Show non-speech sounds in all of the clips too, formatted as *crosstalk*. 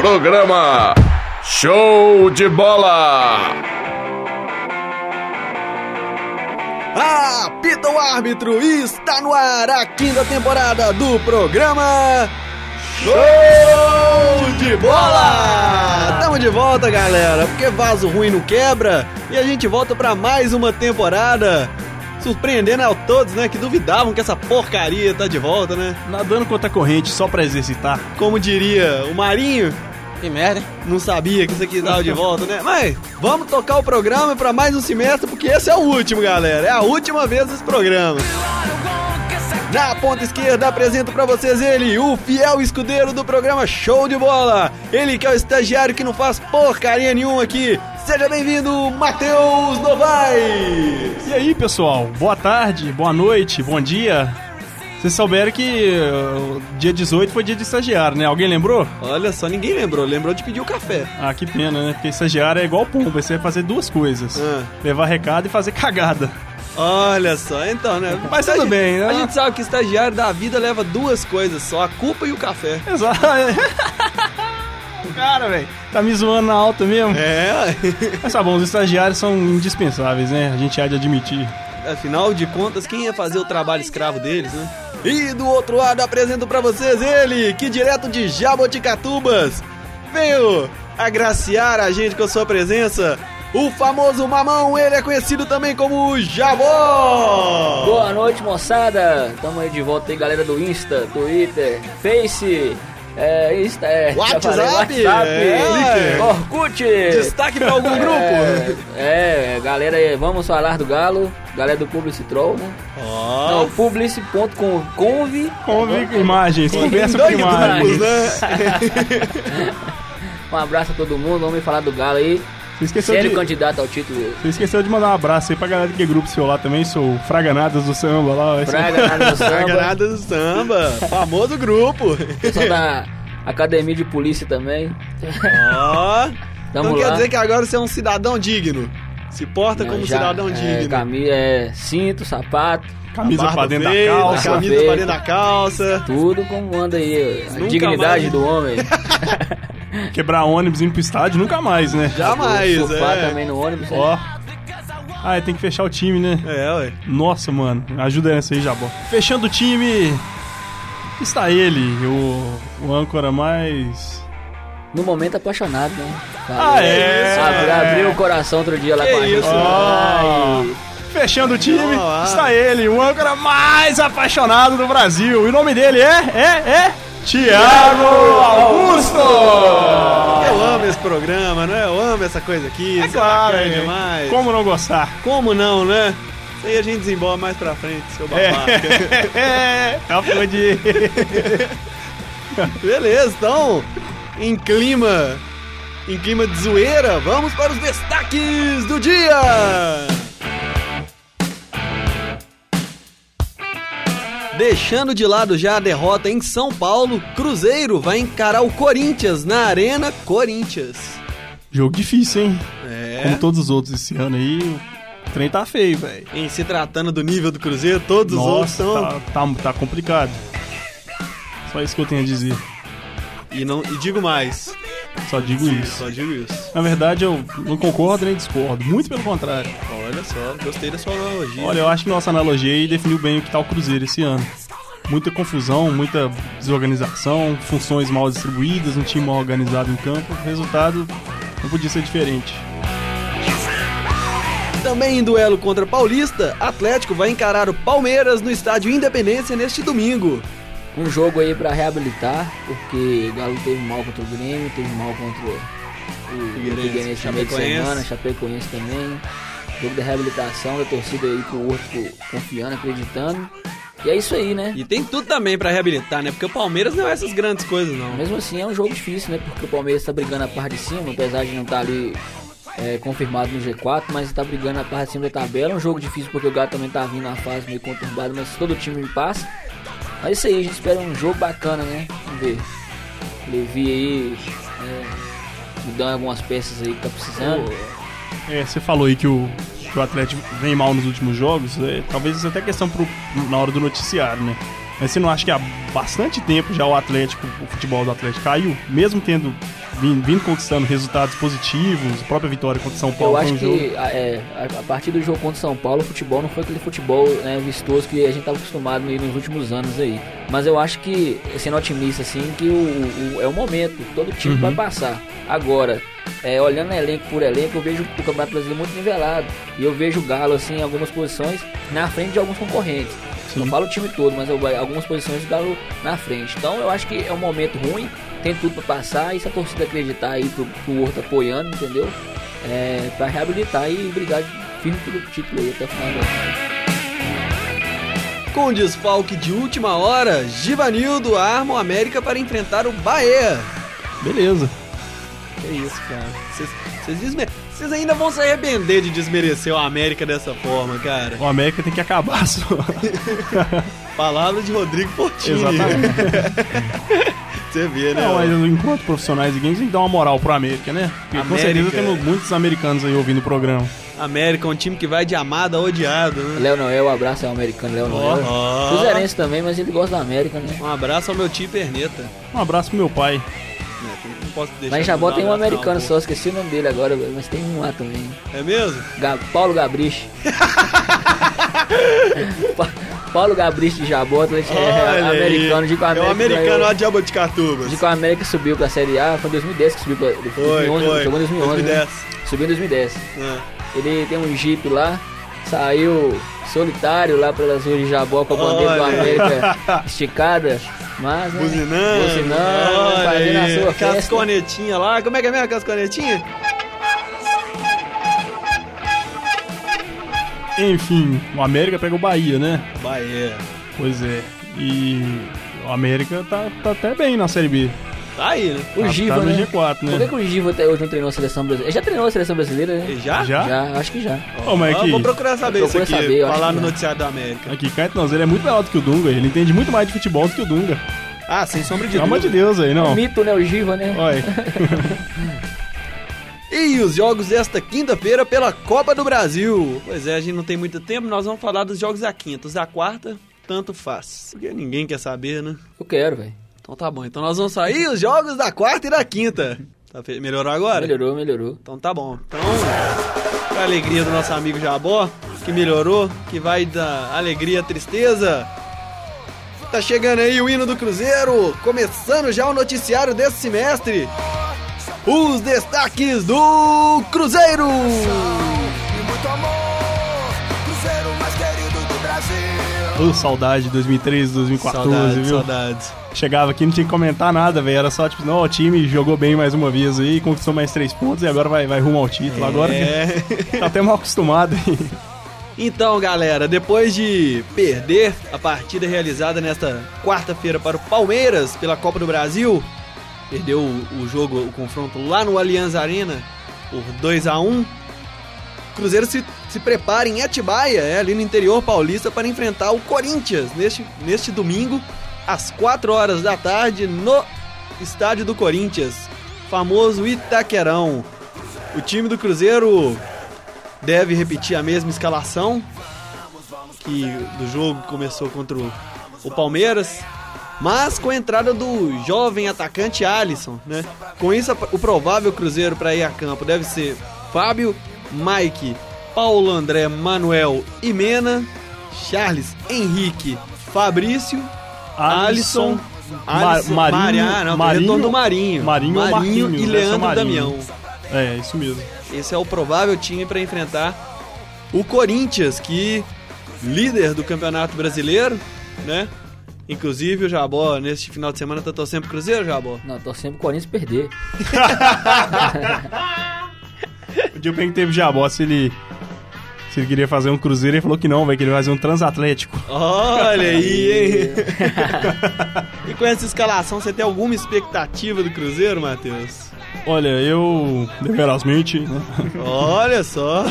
Programa Show de Bola! Apita o árbitro está no ar a quinta temporada do programa Show de Bola! Tamo de volta, galera, porque vaso ruim não quebra e a gente volta para mais uma temporada. Surpreendendo a todos, né, que duvidavam que essa porcaria tá de volta, né? Nadando contra a corrente só pra exercitar. Como diria o Marinho, Que merda, hein? não sabia que isso aqui tava de volta, né? Mas vamos tocar o programa para mais um semestre, porque esse é o último, galera. É a última vez desse programa. Na ponta esquerda apresento pra vocês ele, o fiel escudeiro do programa Show de Bola. Ele que é o estagiário que não faz porcaria nenhuma aqui. Seja bem-vindo, Matheus Novaes. E aí, pessoal? Boa tarde, boa noite, bom dia. Vocês souberam que uh, dia 18 foi dia de estagiário, né? Alguém lembrou? Olha só, ninguém lembrou. Lembrou de pedir o café. Ah, que pena, né? Porque estagiário é igual pomba, você vai fazer duas coisas. Ah. Levar recado e fazer cagada. Olha só, então, né? Mas tudo bem, né? A gente sabe que estagiário da vida leva duas coisas só, a culpa e o café. Exato. *laughs* Cara, velho, tá me zoando na alta mesmo. É, *laughs* Mas tá bom, os estagiários são indispensáveis, né? A gente há de admitir. afinal de contas, quem ia fazer o trabalho escravo deles, né? E do outro lado apresento pra vocês ele, que direto de Jaboticatubas veio agraciar a gente com a sua presença, o famoso Mamão, ele é conhecido também como Jabó! Boa noite, moçada. Tamo aí de volta aí, galera do Insta, Twitter, Face, é, Insta, é, já falei, WhatsApp, WhatsApp, é. Orkut. Destaque pra algum grupo? É, é, galera, aí, vamos falar do Galo, galera do Publici Troll, né? Ó, Não, publici.conv. Conve imagens, conversa com grupos, imagens. né? *laughs* Um abraço a todo mundo, vamos falar do Galo aí. Você esqueceu Sério de... candidato ao título. Você esqueceu de mandar um abraço aí pra galera que é grupo seu lá também, sou Fraganadas do Samba lá. ó. Praga, nada do *laughs* samba. Sagrada do samba, famoso grupo. Pessoal da Academia de Polícia também. Ó, *laughs* Tamo então quer lá. dizer que agora você é um cidadão digno. Se porta como Já, cidadão é, digno. Camisa, é, cinto, sapato, Camisa pra dentro feita, da calça. Camisa pra dentro da calça. tudo como anda aí. A Nunca dignidade mais. do homem. *laughs* Quebrar ônibus indo pro estádio, nunca mais, né? Jamais, Surfar é. também no ônibus. né? Ó. Ah, é, tem que fechar o time, né? É, ué. Nossa, mano. Ajuda essa aí, Jabó. Fechando o time, está ele, o, o âncora mais... No momento apaixonado, né? Ah, é? Abri- Abriu o coração outro dia lá Que com a gente. isso? Ai, Fechando o time, ah. está ele, o âncora mais apaixonado do Brasil. E o nome dele é, é, é... Tiago Augusto! Eu amo esse programa, né? Eu amo essa coisa aqui. É claro, hein? demais. Como não gostar? Como não, né? Isso aí a gente desembola mais pra frente, seu babaca. *laughs* É, de... *laughs* Beleza, então, em clima, em clima de zoeira, vamos para os destaques do dia. Deixando de lado já a derrota em São Paulo, Cruzeiro vai encarar o Corinthians na Arena Corinthians. Jogo difícil, hein? É. Como todos os outros esse ano aí, o trem tá feio, velho. Em se tratando do nível do Cruzeiro, todos os outros Nossa, são. tá, tá, tá complicado. Só isso que eu tenho a dizer. E, não, e digo mais. Só digo isso. Só digo isso. Na verdade, eu não concordo nem discordo. Muito pelo contrário. Olha só, gostei da sua analogia. Olha, eu acho que nossa analogia aí definiu bem o que tá o Cruzeiro esse ano. Muita confusão, muita desorganização, funções mal distribuídas, um time mal organizado em campo. O resultado não podia ser diferente. Também em duelo contra Paulista, Atlético vai encarar o Palmeiras no estádio Independência neste domingo. Um jogo aí pra reabilitar, porque o Galo teve mal contra o Grêmio, teve mal contra o Figueirense, no meio de semana, Chapecoense também. Jogo da reabilitação da torcida aí pro Horto confiando, acreditando. E é isso aí, né? E tem tudo também pra reabilitar, né? Porque o Palmeiras não é essas grandes coisas, não. Mesmo assim é um jogo difícil, né? Porque o Palmeiras tá brigando a parte de cima, apesar de não estar ali é, confirmado no G4, mas tá brigando a parte de cima da tabela. É um jogo difícil porque o Galo também tá vindo na fase meio conturbada, mas todo time passa. Mas é isso aí, a gente espera um jogo bacana, né? Vamos ver. Levi aí, é, mudando algumas peças aí que tá precisando. É, você falou aí que o, que o Atlético vem mal nos últimos jogos, é, talvez isso até questão pro, na hora do noticiário, né? Mas você não acha que há bastante tempo já o Atlético, o futebol do Atlético caiu, mesmo tendo vindo, vindo conquistando resultados positivos, a própria vitória contra o São Paulo Eu acho um jogo. que a, é, a, partir do jogo contra o São Paulo, o futebol não foi aquele futebol né, vistoso que a gente estava acostumado nos últimos anos aí. Mas eu acho que, sendo otimista assim, que o, o- é o momento, todo time Uhum. vai passar. Agora, é, olhando elenco por elenco, eu vejo o Campeonato Brasileiro muito nivelado. E eu vejo o Galo, assim, em algumas posições, na frente de alguns concorrentes. Não falo o time todo, mas eu, algumas posições o Galo na frente. Então eu acho que é um momento ruim, tem tudo pra passar, e se a torcida acreditar aí pro, pro Horto apoiando, entendeu? É, pra reabilitar e brigar firme pelo título aí até o final do ano. Com desfalque de última hora, Givanildo arma o América para enfrentar o Bahia. Beleza. Que isso, cara. Vocês- ainda vão se arrepender de desmerecer o América dessa forma, cara. O América tem que acabar só. *laughs* Palavra de Rodrigo Fortini. Exatamente. *laughs* Você vê, né? Não, mas enquanto profissionais de games, tem que dar uma moral pro América, né? Porque com América. certeza temos muitos americanos aí ouvindo o programa. América é um time que vai de amado a odiado, né? Léo Noel, abraço ao americano Léo Noel. Ó. Cruzeirense também, mas ele gosta da América, né? Um abraço ao meu tio Perneta. Um abraço pro meu pai. Não posso deixar de Jabó tem um americano não, só, esqueci o nome dele agora, mas tem um lá também. É mesmo? Ga- Paulo Gabrich. *laughs* Pa- Paulo Gabrich de Jabó, Atlético- é, Olha americano, de com a É o América. americano ganhou- lá de Jaboticatubas. de com a América subiu pra Série A, foi em 2010 que subiu pra. Foi, 2011, foi. Jogou em 2011. né? 2010. Subiu em 2010. É. Ele tem um Jeep lá, saiu solitário lá pelas ruas de Jabó com a bandeira do Olha. América *laughs* esticada. Mas, né? Buzinando. Buzinando, Olha fazendo a sua festa. cornetinhas lá. Como é que é mesmo com Enfim, o América pega o Bahia, né? Bahia. Pois é. E o América tá, tá até bem na Série B. Tá aí, né? O Tá- Giva, tá no né? G4, Por que, né? que o Giva até hoje não treinou a seleção brasileira? Ele já treinou a seleção brasileira, né? Já? Já? Já, acho que já. Ô, mas Ah, aqui, vou procurar saber isso aqui. saber, falar no noticiário da América. aqui Caetano, ele é muito melhor do que o Dunga. Ele entende muito mais de futebol do que o Dunga. Ah, sem sombra de Pelo amor de dúvida. Deus aí, não. Mito, né? O Giva, né? Olha, *laughs* E os jogos desta quinta-feira pela Copa do Brasil. Pois é, a gente não tem muito tempo, nós vamos falar dos jogos da quinta. Os da quarta, tanto faz. Porque ninguém quer saber, né? Eu quero, velho. Então tá bom. Então nós vamos sair os jogos da quarta e da quinta. Tá fe- Melhorou agora? Melhorou, melhorou. Então tá bom. Então, pra alegria do nosso amigo Jabó, que melhorou, que vai da alegria à tristeza. Tá chegando aí o hino do Cruzeiro, começando já o noticiário desse semestre. Os destaques do Cruzeiro. Ô, saudade de 2013, 2014, Saudades, viu? saudades. Chegava aqui não tinha que comentar nada, velho. Era só tipo, não, o time jogou bem mais uma vez aí, conquistou mais três pontos e agora vai, vai rumo ao título. Agora É. *laughs* tá até mal acostumado aí. Então, galera, depois de perder a partida realizada nesta quarta-feira para o Palmeiras pela Copa do Brasil, perdeu o, o jogo, o confronto lá no Allianz Arena por 2 a 1 Cruzeiro se, se prepara em Atibaia, é, ali no interior paulista, para enfrentar o Corinthians neste, neste domingo, às 4 horas da tarde, no estádio do Corinthians, famoso Itaquerão. O time do Cruzeiro deve repetir a mesma escalação que do jogo que começou contra o, o Palmeiras, mas com a entrada do jovem atacante Alisson, né? Com isso, o provável Cruzeiro para ir a campo deve ser Fábio, Mike, Paulo André, Manuel e Mena, Charles, Henrique, Fabrício, Alisson, Alisson Ma- Marinho, ah, não, Marinho, do Marinho, Marinho Marinho Marquinhos, e Leandro Marinho. Damião. É, isso mesmo. Esse é o provável time para enfrentar o Corinthians, que líder do Campeonato Brasileiro, né? Inclusive o Jabó neste final de semana tá torcendo pro Cruzeiro, Jabó. Não, tô sempre o Corinthians perder. *laughs* O dia que teve Jabó, se ele, se ele queria fazer um cruzeiro, ele falou que não, vai que ele vai fazer um transatlético. Olha aí, hein? *laughs* e com essa escalação, você tem alguma expectativa do Cruzeiro, Matheus? Olha, eu, deverosmente, né? Olha só.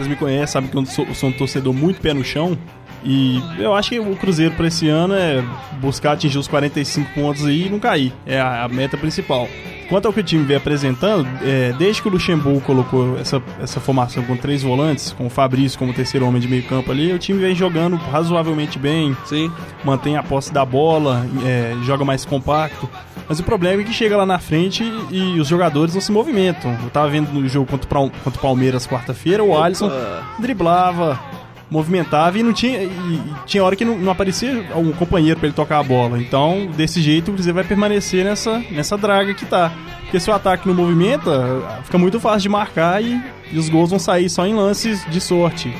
Vocês me conhecem, sabem que eu sou, sou um torcedor muito pé no chão. E eu acho que o Cruzeiro pra esse ano é buscar atingir os 45 pontos aí e não cair. É a, a meta principal. Quanto ao que o time vem apresentando, é, desde que o Luxemburgo colocou essa, essa formação com três volantes, com o Fabrício como terceiro homem de meio campo ali, o time vem jogando razoavelmente bem, Sim. mantém a posse da bola, é, joga mais compacto. Mas o problema é que chega lá na frente e, os jogadores não se movimentam. Eu tava vendo no jogo contra, contra o Palmeiras quarta-feira, o Alisson driblava, movimentava e não tinha. E, e tinha hora que não, não aparecia um companheiro pra ele tocar a bola. Então, desse jeito, o Cruzeiro vai permanecer nessa, nessa draga que tá. Porque se o ataque não movimenta, fica muito fácil de marcar e, e os gols vão sair só em lances de sorte.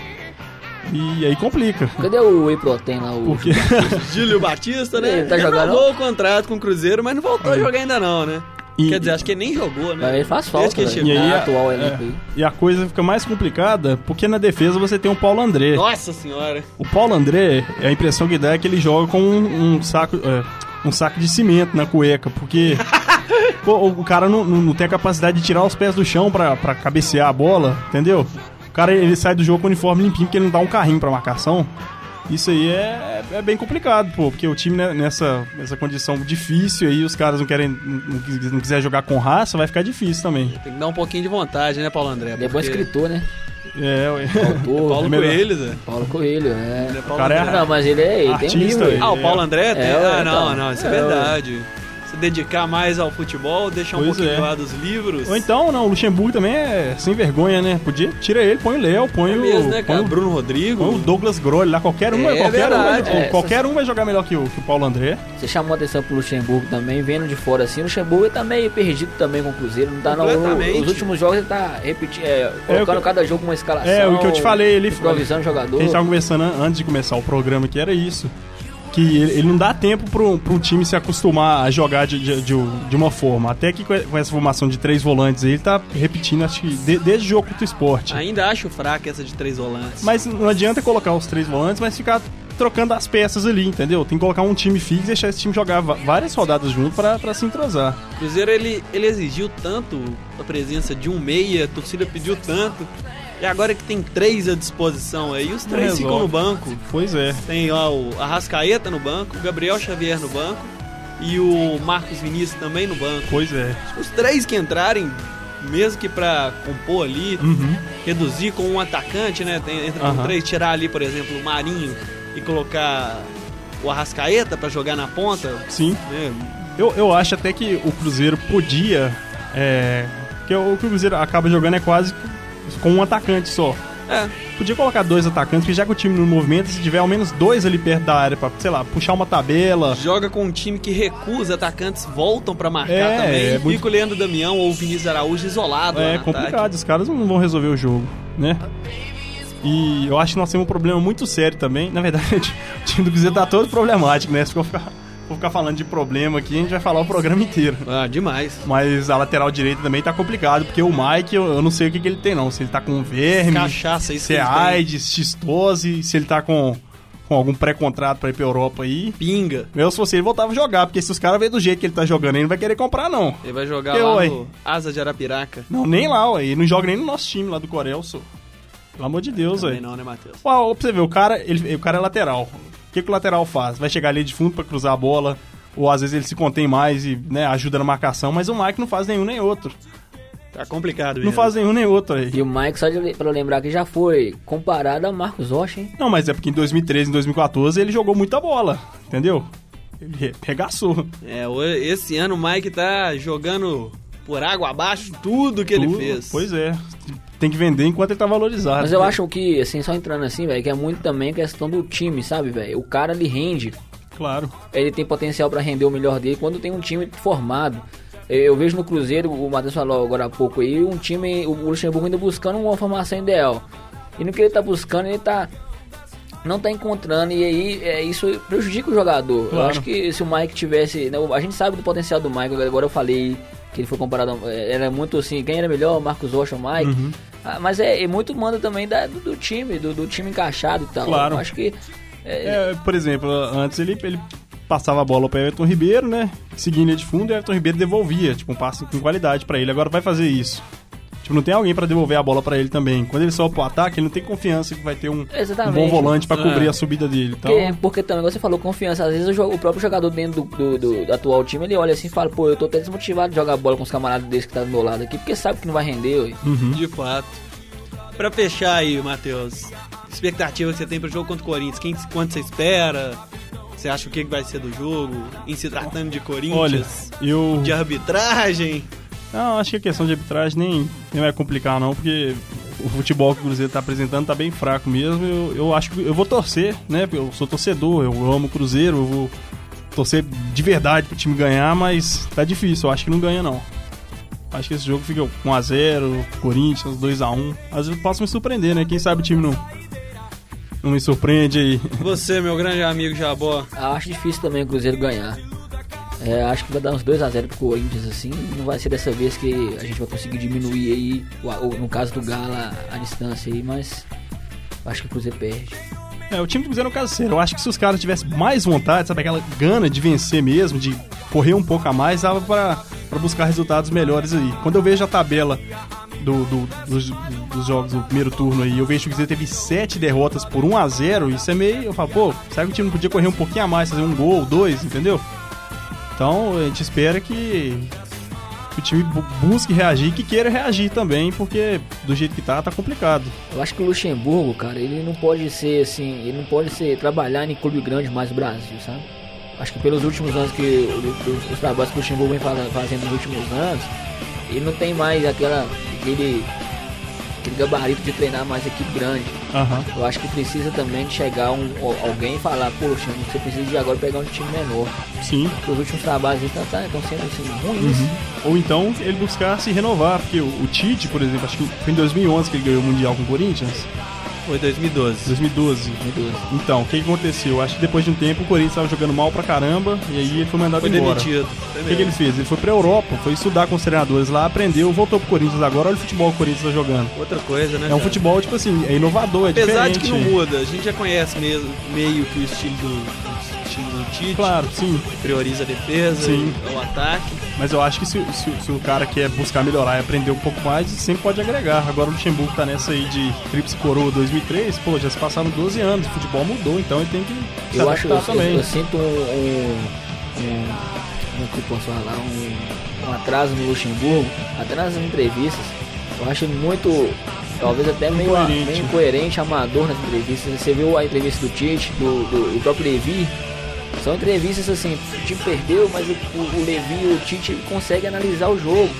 E aí complica. Cadê o Whey Protein lá? O... Porque Júlio Batista, né? Ele tá jogando? Renovou o contrato com o Cruzeiro, mas não voltou a jogar ainda não, né? E- Quer dizer, acho que ele nem jogou, né? Mas ele faz falta, que ele chegou. E aí, atual é, e a coisa fica mais complicada porque na defesa você tem o Paulo André. Nossa senhora. O Paulo André, a impressão que dá é que ele joga com um, um saco é, um saco de cimento na cueca, porque *laughs* pô, o cara não, não, não tem a capacidade de tirar os pés do chão pra, pra cabecear a bola, entendeu? O cara ele sai do jogo com o uniforme limpinho porque ele não dá um carrinho pra marcação. Isso aí é, é bem complicado, pô, porque o time né, nessa, nessa condição difícil aí, os caras não querem, não, não quiser jogar com raça, vai ficar difícil também. Tem que dar um pouquinho de vontade, né, Paulo André? Ele é bom escritor, né? É, ué. Autor. Paulo É. Coelho, Zé. Paulo Coelho, é. Ele é Paulo cara é- André. Não, mas ele é. Ele tem Artista, livro. ele- Ah, o Paulo André? tem? É, ah, não, então. não, isso é, É, ué. Se dedicar mais ao futebol, deixar um Pois pouquinho é. de lado dos livros. Ou então, não, o Luxemburgo também é sem vergonha, né? Podia, tira ele, põe o Léo, põe é o. mesmo, né, põe cara? o Bruno Rodrigo. Põe o Douglas Grolli lá, qualquer um, É qualquer, um verdade. É, qualquer um vai jogar melhor que o, que o Paulo André. Você chamou a atenção pro Luxemburgo também, vendo de fora assim. O Luxemburgo tá meio perdido também com o Cruzeiro. Não tá não. Os últimos jogos ele tá repetindo, é, colocando que- cada jogo uma escalação. É, o que eu te falei, ele- improvisando jogador. A gente tava conversando an- antes de começar o programa que era isso. Que ele, não dá tempo pro, pro time se acostumar a jogar de, de, de, uma forma. Até que com essa formação de três volantes ele tá repetindo, acho que de- desde o jogo contra o esporte. Ainda acho fraca essa de três volantes. Mas não adianta colocar os três volantes, mas ficar trocando as peças ali, entendeu? Tem que colocar um time fixo e deixar esse time jogar várias rodadas junto pra se entrosar. O Cruzeiro ele, ele exigiu tanto a presença de um meia, a torcida pediu tanto. E agora que tem três à disposição aí, os três resolve. ficam no banco. Pois é. Tem ó, o Arrascaeta no banco, o Gabriel Xavier no banco e o Marcos Vinícius também no banco. Pois é. Os três que entrarem, mesmo que pra compor ali, Uhum. reduzir com um atacante, né? Tem, entra com Aham. três, tirar ali, por exemplo, o Marinho e colocar o Arrascaeta pra jogar na ponta. Sim. Né? Eu, eu acho até que o Cruzeiro podia. É, que o que o Cruzeiro acaba jogando é quase com um atacante só. É, Podia colocar dois atacantes, porque já que o time não movimenta, se tiver ao menos dois ali perto da área pra, sei lá, puxar uma tabela. joga com um time que recusa, atacantes voltam pra marcar É, também. é e muito- fica o Leandro Damião ou o Vinícius Araújo isolado. É no complicado, ataque. os caras não vão resolver o jogo, né? E eu acho que nós temos um problema muito sério também. Na verdade, *laughs* o time do Cruzeiro tá todo problemático, né? Se for ficar, for ficar falando de problema aqui, a gente vai falar o programa inteiro. Ah, demais. Mas a lateral direita também tá complicado, porque o Mike, eu, eu não sei o que, que ele tem, não. Se ele tá com verme, Cachaça, isso se é. AIDS, xistose, se ele tá com, com algum pré-contrato pra ir pra Europa aí. Pinga. Eu, se fosse ele, voltava a jogar, porque se os caras verem do jeito que ele tá jogando, ele não vai querer comprar, não. Ele vai jogar Eu, lá ué. no Asa de Arapiraca. Não, nem lá, ué. Ele não joga nem no nosso time lá do Corel, só. Pelo amor de Deus, ué. não, né, Matheus? Uau, pra você ver, o cara, ele, o cara é lateral. O que, que o lateral faz? Vai chegar ali de fundo pra cruzar a bola, ou às vezes ele se contém mais e né, ajuda na marcação, mas o Mike não faz nenhum nem outro. Tá complicado, Não mesmo. faz nenhum nem outro aí. E o Mike, só de, pra lembrar que já foi comparado a Marcos Rocha, hein? Não, mas é porque em 2013 e 2014 ele jogou muita bola, entendeu? Ele re- regaçou. É, esse ano o Mike tá jogando por água abaixo tudo que ele Tudo. fez. Pois é. Tem que vender enquanto ele tá valorizado. Mas eu acho que, assim, só entrando assim, velho, que é muito também questão do time, sabe, velho? O cara, ele rende, Claro. ele tem potencial pra render o melhor dele quando tem um time formado. Eu eu vejo no Cruzeiro, o Matheus falou agora há pouco aí, um time, o Luxemburgo ainda buscando uma formação ideal. E no que ele tá buscando, ele tá. Não tá encontrando, e aí é, isso prejudica o jogador. Eu Claro. acho que se o Mike tivesse. né, a gente sabe do potencial do Mike, agora eu falei que ele foi comparado. é, Era muito assim, quem era melhor, Marcos Rocha ou Mike. Uhum. Ah, mas é, é muito manda também da- do, do time, do, do time encaixado e tal. Claro. Eu acho que. é, É, por exemplo, antes ele, ele passava a bola para Everton Ribeiro, né? Linha de fundo e Everton Ribeiro devolvia, tipo, um passe com qualidade para ele. Agora vai fazer isso. Tipo, não tem alguém pra devolver a bola pra ele também. Quando ele sobe pro ataque, ele não tem confiança que vai ter um, um bom volante pra cobrir É. a subida dele. Então, Porque, porque também, igual você falou, confiança. Às vezes o, o próprio jogador dentro do, do- do- do atual time, ele olha assim e fala, pô, eu tô até desmotivado de jogar bola com os camaradas desse que tá do meu lado aqui, porque sabe que não vai render. Uhum. De fato. Pra fechar aí, Matheus, expectativa que você tem pro jogo contra o Corinthians? Quem, quanto você espera? Você acha o que que vai ser do jogo? Em se tratando de olha, Corinthians? eu. de arbitragem? Não, acho que a questão de arbitragem nem, nem vai complicar, não, porque o futebol que o Cruzeiro tá apresentando tá bem fraco mesmo. Eu, eu acho que eu vou torcer, né? Eu sou torcedor, eu amo o Cruzeiro, eu vou torcer de verdade pro time ganhar, mas tá difícil, eu acho que não ganha, não. Acho que esse jogo fica 1x0, Corinthians, 2x1. Às vezes eu posso me surpreender, né? Quem sabe o time não, não me surpreende aí. Você, meu grande amigo Jabó. Eu acho difícil também o Cruzeiro ganhar. É, acho que vai dar uns 2x0 pro Corinthians, assim. Não vai ser dessa vez que a gente vai conseguir diminuir aí, o- o- no caso do Gala, a distância aí, mas acho que o Cruzeiro perde. É, o time do Cruzeiro é um caso sério. Eu acho que se os caras tivessem mais vontade, sabe, aquela gana de vencer mesmo, de correr um pouco a mais, dava pra buscar resultados melhores aí. Quando eu vejo a tabela do, do- dos, dos jogos do primeiro turno aí, eu vejo que o Cruzeiro teve sete derrotas por 1 a 0 isso é meio. Eu falo, pô, será que o time não podia correr um pouquinho a mais, fazer um gol, dois, entendeu? Então a gente espera que, o time bu- busque reagir, que queira reagir também, porque do jeito que tá, tá complicado. Eu acho que o Luxemburgo, cara, ele não pode ser assim, ele não pode ser trabalhar em clube grande mais do Brasil, sabe? Acho que pelos últimos anos que os, os trabalhos que o Luxemburgo vem fazendo nos últimos anos, ele não tem mais aquela aquele aquele gabarito de treinar mais equipe grande. Aham. Eu acho que precisa também de chegar um, al- alguém e falar, poxa, você precisa de agora pegar um time menor. Sim. Porque os últimos trabalhos estão sendo assim, ruins. Ou então ele buscar se renovar, porque o, o Tite, por exemplo, acho que foi em 2011 que ele ganhou o Mundial com o Corinthians, Foi 2012. 2012. Meu Deus. Então, o que, que aconteceu? Acho que depois de um tempo o Corinthians estava jogando mal pra caramba e aí ele foi mandado Foi embora. demitido. O que, que ele fez? Ele foi pra Europa, foi estudar com os treinadores lá, aprendeu, voltou pro Corinthians agora, olha o futebol que o Corinthians tá jogando. Outra coisa, né? É um cara? futebol, tipo assim, é inovador, é Apesar diferente. de que não muda, a gente já conhece mesmo, meio que o estilo do, estilo do Tite. Claro, sim. Prioriza a defesa, Sim. e o ataque. Mas eu acho que se, se- se o cara quer buscar melhorar e aprender um pouco mais, sempre pode agregar. Agora o Luxemburgo tá nessa aí de Trips Coroa 2003, pô, já se passaram 12 anos, o futebol mudou, então ele tem que se Eu acho, eu, também. eu sinto um, um, um- como é que eu posso falar, um, um atraso no Luxemburgo, até nas entrevistas, eu acho ele muito, talvez até meio, Incoerente. meio incoerente, amador nas entrevistas. Você viu a entrevista do Tite, do, do, do próprio Levi, são entrevistas assim, o time perdeu, mas o, o, o Levi e o Tite conseguem analisar o jogo.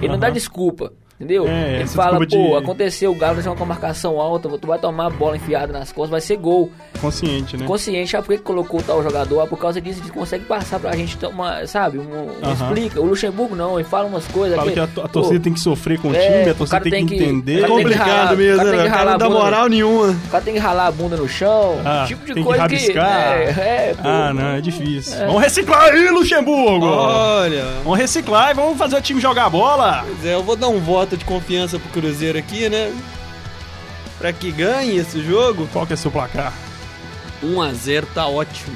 Ele não dá desculpa. Entendeu? É, Ele fala, pô, de- aconteceu, o Galo vai ser uma marcação alta, tu vai tomar a bola enfiada nas costas, vai ser gol Consciente, né? consciente, ah, por que que colocou tal jogador? Ah, por causa disso, ele consegue passar pra gente tomar, sabe? Um, um Aham. explica. O Luxemburgo não, ele fala umas coisas. Fala aqui, que a, a pô, torcida tem que sofrer com o é, time, a torcida cara tem, tem que que- entender. cara que Complicado ralar- mesmo, o cara né? tem que O cara ralar não dá a bunda. moral nenhuma. O cara tem que ralar a bunda no chão, Ah, tipo de tem que coisa que. rabiscar. é, é, pô. Ah, não, é difícil. Vamos reciclar aí, Luxemburgo! Olha, Vamos reciclar e vamos fazer o time jogar bola! pois é, eu vou dar um voto de confiança pro Cruzeiro aqui, né? Pra que ganhe esse jogo, Qual que é seu placar? 1x0 tá ótimo.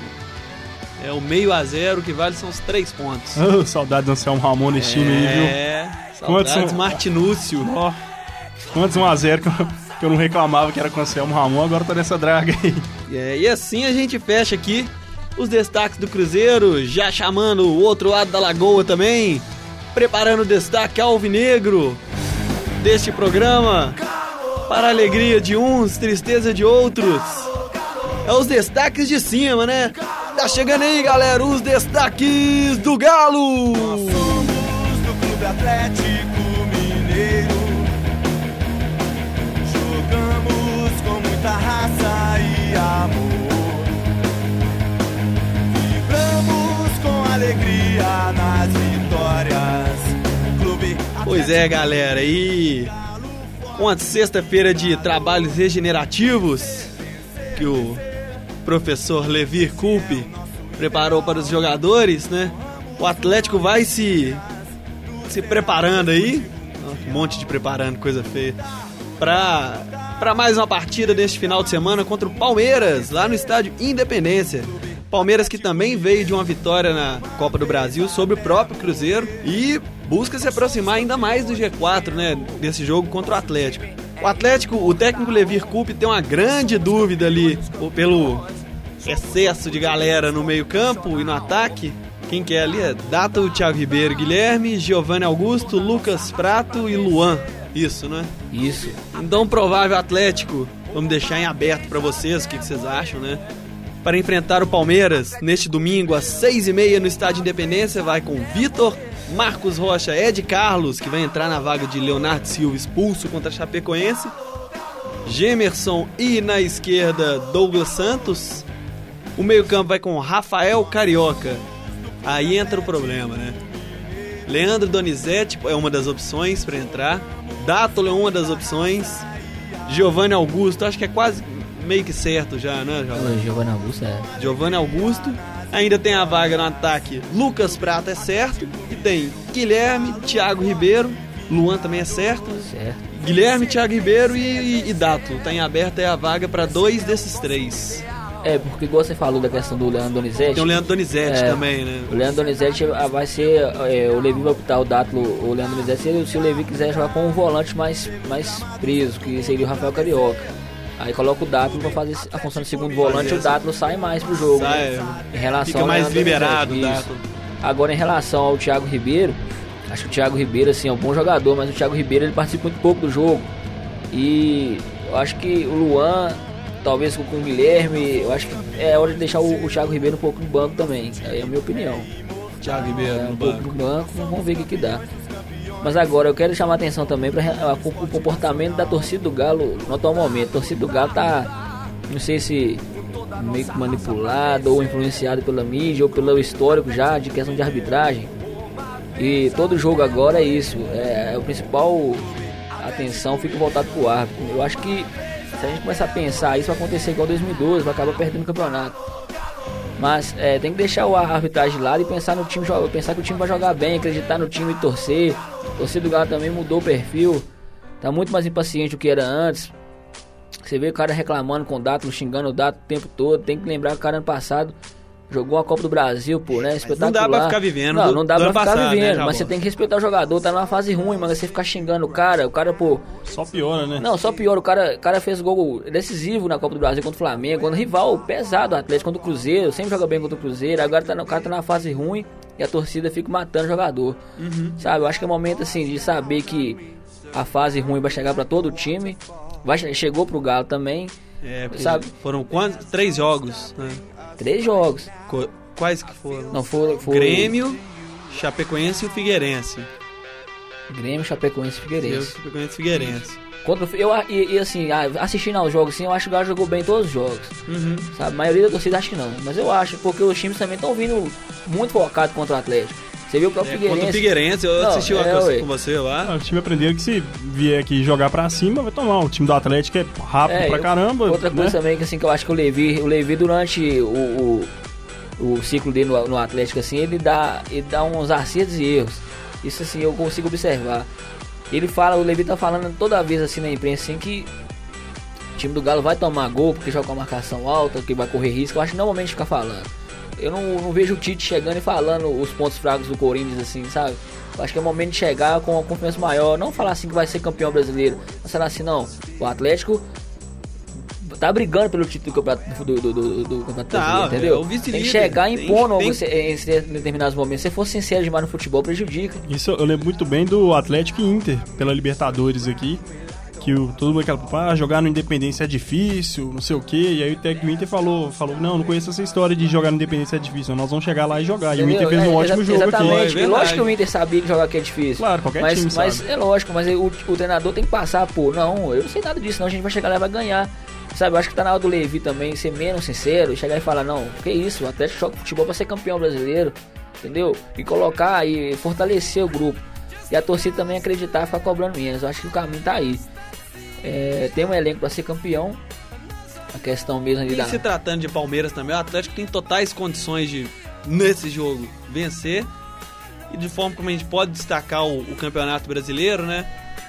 É o meio a zero que vale são os três pontos. *laughs* Oh, saudade do Anselmo Ramon nesse time aí, viu? É, Quantos saudades são? Martinúcio. Ó, quantos 1x0 que, eu- que eu não reclamava que era com o Anselmo Ramon, agora tá nessa draga aí. É, e assim a gente fecha aqui os destaques do Cruzeiro, já chamando o outro lado da lagoa também, preparando o destaque alvinegro deste programa, para a alegria de uns, tristeza de outros. É os destaques de cima, né? Tá chegando aí, galera, os destaques do Galo! Somos do Clube Atlético Mineiro. Jogamos com muita raça e amor. Vibramos com alegria nas vitórias. Pois é, galera, e uma sexta-feira de trabalhos regenerativos que o professor Levir Culpe preparou para os jogadores, né? O Atlético vai se se preparando aí, um monte de preparando, coisa feia, para para mais uma partida deste final de semana contra o Palmeiras, lá no estádio Independência. Palmeiras que também veio de uma vitória na Copa do Brasil sobre o próprio Cruzeiro e busca se aproximar ainda mais do G4, né? Desse jogo contra o Atlético. O Atlético, o técnico Levir Coupe tem uma grande dúvida ali pelo excesso de galera no meio-campo e no ataque. Quem que é ali? É Data, o Thiago Ribeiro, Guilherme, Giovanni Augusto, Lucas Prato e Luan. Isso, né? Isso. Então, provável Atlético, vamos deixar em aberto para vocês, o que, que vocês acham, né? Para enfrentar o Palmeiras neste domingo às seis e meia no Estádio Independência, vai com Vitor, Marcos Rocha, Ed Carlos, que vai entrar na vaga de Leonardo Silva expulso contra Chapecoense, Gemerson e na esquerda Douglas Santos. O meio-campo vai com Rafael Carioca. Aí entra o problema, né? Leandro Donizete é uma das opções para entrar. Dátolo é uma das opções. Giovanni Augusto, acho que é quase meio que certo já, né, Giovanni? O Giovanni Augusto é. Giovanni Augusto. Ainda tem a vaga no ataque. Lucas Prata é certo. E tem Guilherme, Thiago Ribeiro. Luan também é certo. Certo. Guilherme, Thiago Ribeiro e, e, e Dato. Tá em aberta é a vaga para dois desses três. É, porque igual você falou da questão do Leandro Donizete. Tem o Leandro Donizete É. também, né? O Leandro Donizete ah, vai ser. é, o Levi vai optar o Dátilo, o Leandro Donizete, se, ele- se o Levi quiser jogar com um volante mais, mais preso, que seria o Rafael Carioca. Aí coloca o Dátilo pra fazer a função de segundo volante, Fazer o Dátilo sai mais pro jogo. Sai, né? Em relação fica ao mais Leandro liberado o. Dátilo. Agora, em relação ao Thiago Ribeiro, acho que o Thiago Ribeiro assim, é um bom jogador, mas o Thiago Ribeiro ele participa muito pouco do jogo. E eu acho que o Luan, talvez com o Guilherme, eu acho que é hora de deixar o, o Thiago Ribeiro um pouco no banco também. É a minha opinião. Thiago Ribeiro É, no um pouco banco. no banco, vamos ver o que, que dá. Mas agora eu quero chamar a atenção também para o comportamento da torcida do Galo no atual momento. A torcida do Galo tá, não sei se meio que manipulada ou influenciada pela mídia ou pelo histórico já de questão de arbitragem. E todo jogo agora é isso. É, é o principal atenção fica voltado pro árbitro. Eu acho que se a gente começar a pensar isso vai acontecer igual 2012, vai acabar perdendo o campeonato. Mas é, tem que deixar o arbitragem de lado e pensar no time, pensar que o time vai jogar bem, acreditar no time e torcer. Torcida do Galo também mudou o perfil. Tá muito mais impaciente do que era antes. Você vê o cara reclamando com o Dato, xingando o Dato o tempo todo. Tem que lembrar que o cara ano passado jogou a Copa do Brasil, pô, né? Espetacular. não dá pra ficar vivendo Não, não dá pra ficar passado, né, vivendo. Jabor? mas você tem que respeitar o jogador. Tá numa fase ruim, mano. Você ficar xingando o cara. O cara, pô, Só piora, né? não, só pior, o cara, cara fez gol decisivo na Copa do Brasil contra o Flamengo, contra o rival pesado, o Atlético contra o Cruzeiro, sempre joga bem contra o Cruzeiro, agora tá, no- o cara tá na fase ruim e a torcida fica matando o jogador. Sabe, eu acho que é o momento assim de saber que a fase ruim vai chegar pra todo o time, vai, che- chegou pro Galo também, É, porque Sabe? foram quantos? Três jogos, né? Três jogos. Co- Quais que foram? Não, foi Grêmio, Chapecoense e o Figueirense. Grêmio, Chapecoense e Figueirense. Chapecoense e Figueirense. Contra, eu, e, e assim, ah, assistindo aos jogos, assim, eu acho que o Galo jogou bem todos os jogos. Uhum. Sabe? A maioria da torcida acha que não. Mas eu acho, porque os times também estão vindo muito focados contra o Atlético. Você viu o próprio É, contra o Figueirense. Figueirense, eu Não, assisti uma é, coisa ué. com você lá. Ah, O time aprendeu que se vier aqui jogar pra cima, vai tomar. O time do Atlético é rápido É, pra eu- caramba. Outra né? coisa também que assim que eu acho que o Levi, o Levi durante o, o, o ciclo dele no, no Atlético assim, ele dá, ele dá uns acertos e erros. Isso assim eu consigo observar. Ele fala, o Levi tá falando toda vez assim na imprensa assim que o time do Galo vai tomar gol porque joga com a marcação alta, que vai correr risco. Eu acho que não é ficar falando. Eu não, não vejo o Tite chegando e falando os pontos fracos do Corinthians assim, sabe? Eu acho que é o momento de chegar com uma confiança maior, não falar assim que vai ser campeão brasileiro, mas falar assim, não, o Atlético tá brigando pelo título do campeonato, do, do, do, do campeonato Tá, brasileiro, é entendeu? o vice-líder. Tem que chegar Tem- impondo tem- você, em em determinados momentos. Se for sincero demais no futebol, prejudica. Isso eu lembro muito bem do Atlético e Inter, pela Libertadores aqui. Que o, todo mundo aquela, ah, jogar no Independência é difícil, não sei o que. E aí o técnico do Inter falou, falou, não, não conheço essa história de jogar no Independência é difícil, nós vamos chegar lá e jogar. E o Entendeu? Inter fez um É, ótimo exa- jogo Exatamente. aqui. É lógico que o Inter sabia que jogar aqui é difícil. Claro, qualquer mas, time mas sabe. é lógico, mas o, o treinador tem que passar, pô, não, eu não sei nada disso, não, a gente vai chegar lá e vai ganhar. Sabe, eu acho que tá na hora do Levi também ser menos sincero, chegar e falar, não, que isso, o Atlético joga futebol pra ser campeão brasileiro, entendeu? E colocar e fortalecer o grupo. E a torcida também acreditar e ficar cobrando menos. Eu acho que o caminho tá aí. É, tem um elenco pra ser campeão. A questão mesmo ali E da. se tratando de Palmeiras também, o Atlético tem totais condições de, nesse jogo, vencer. E de forma como a gente pode destacar o, o Campeonato Brasileiro, né?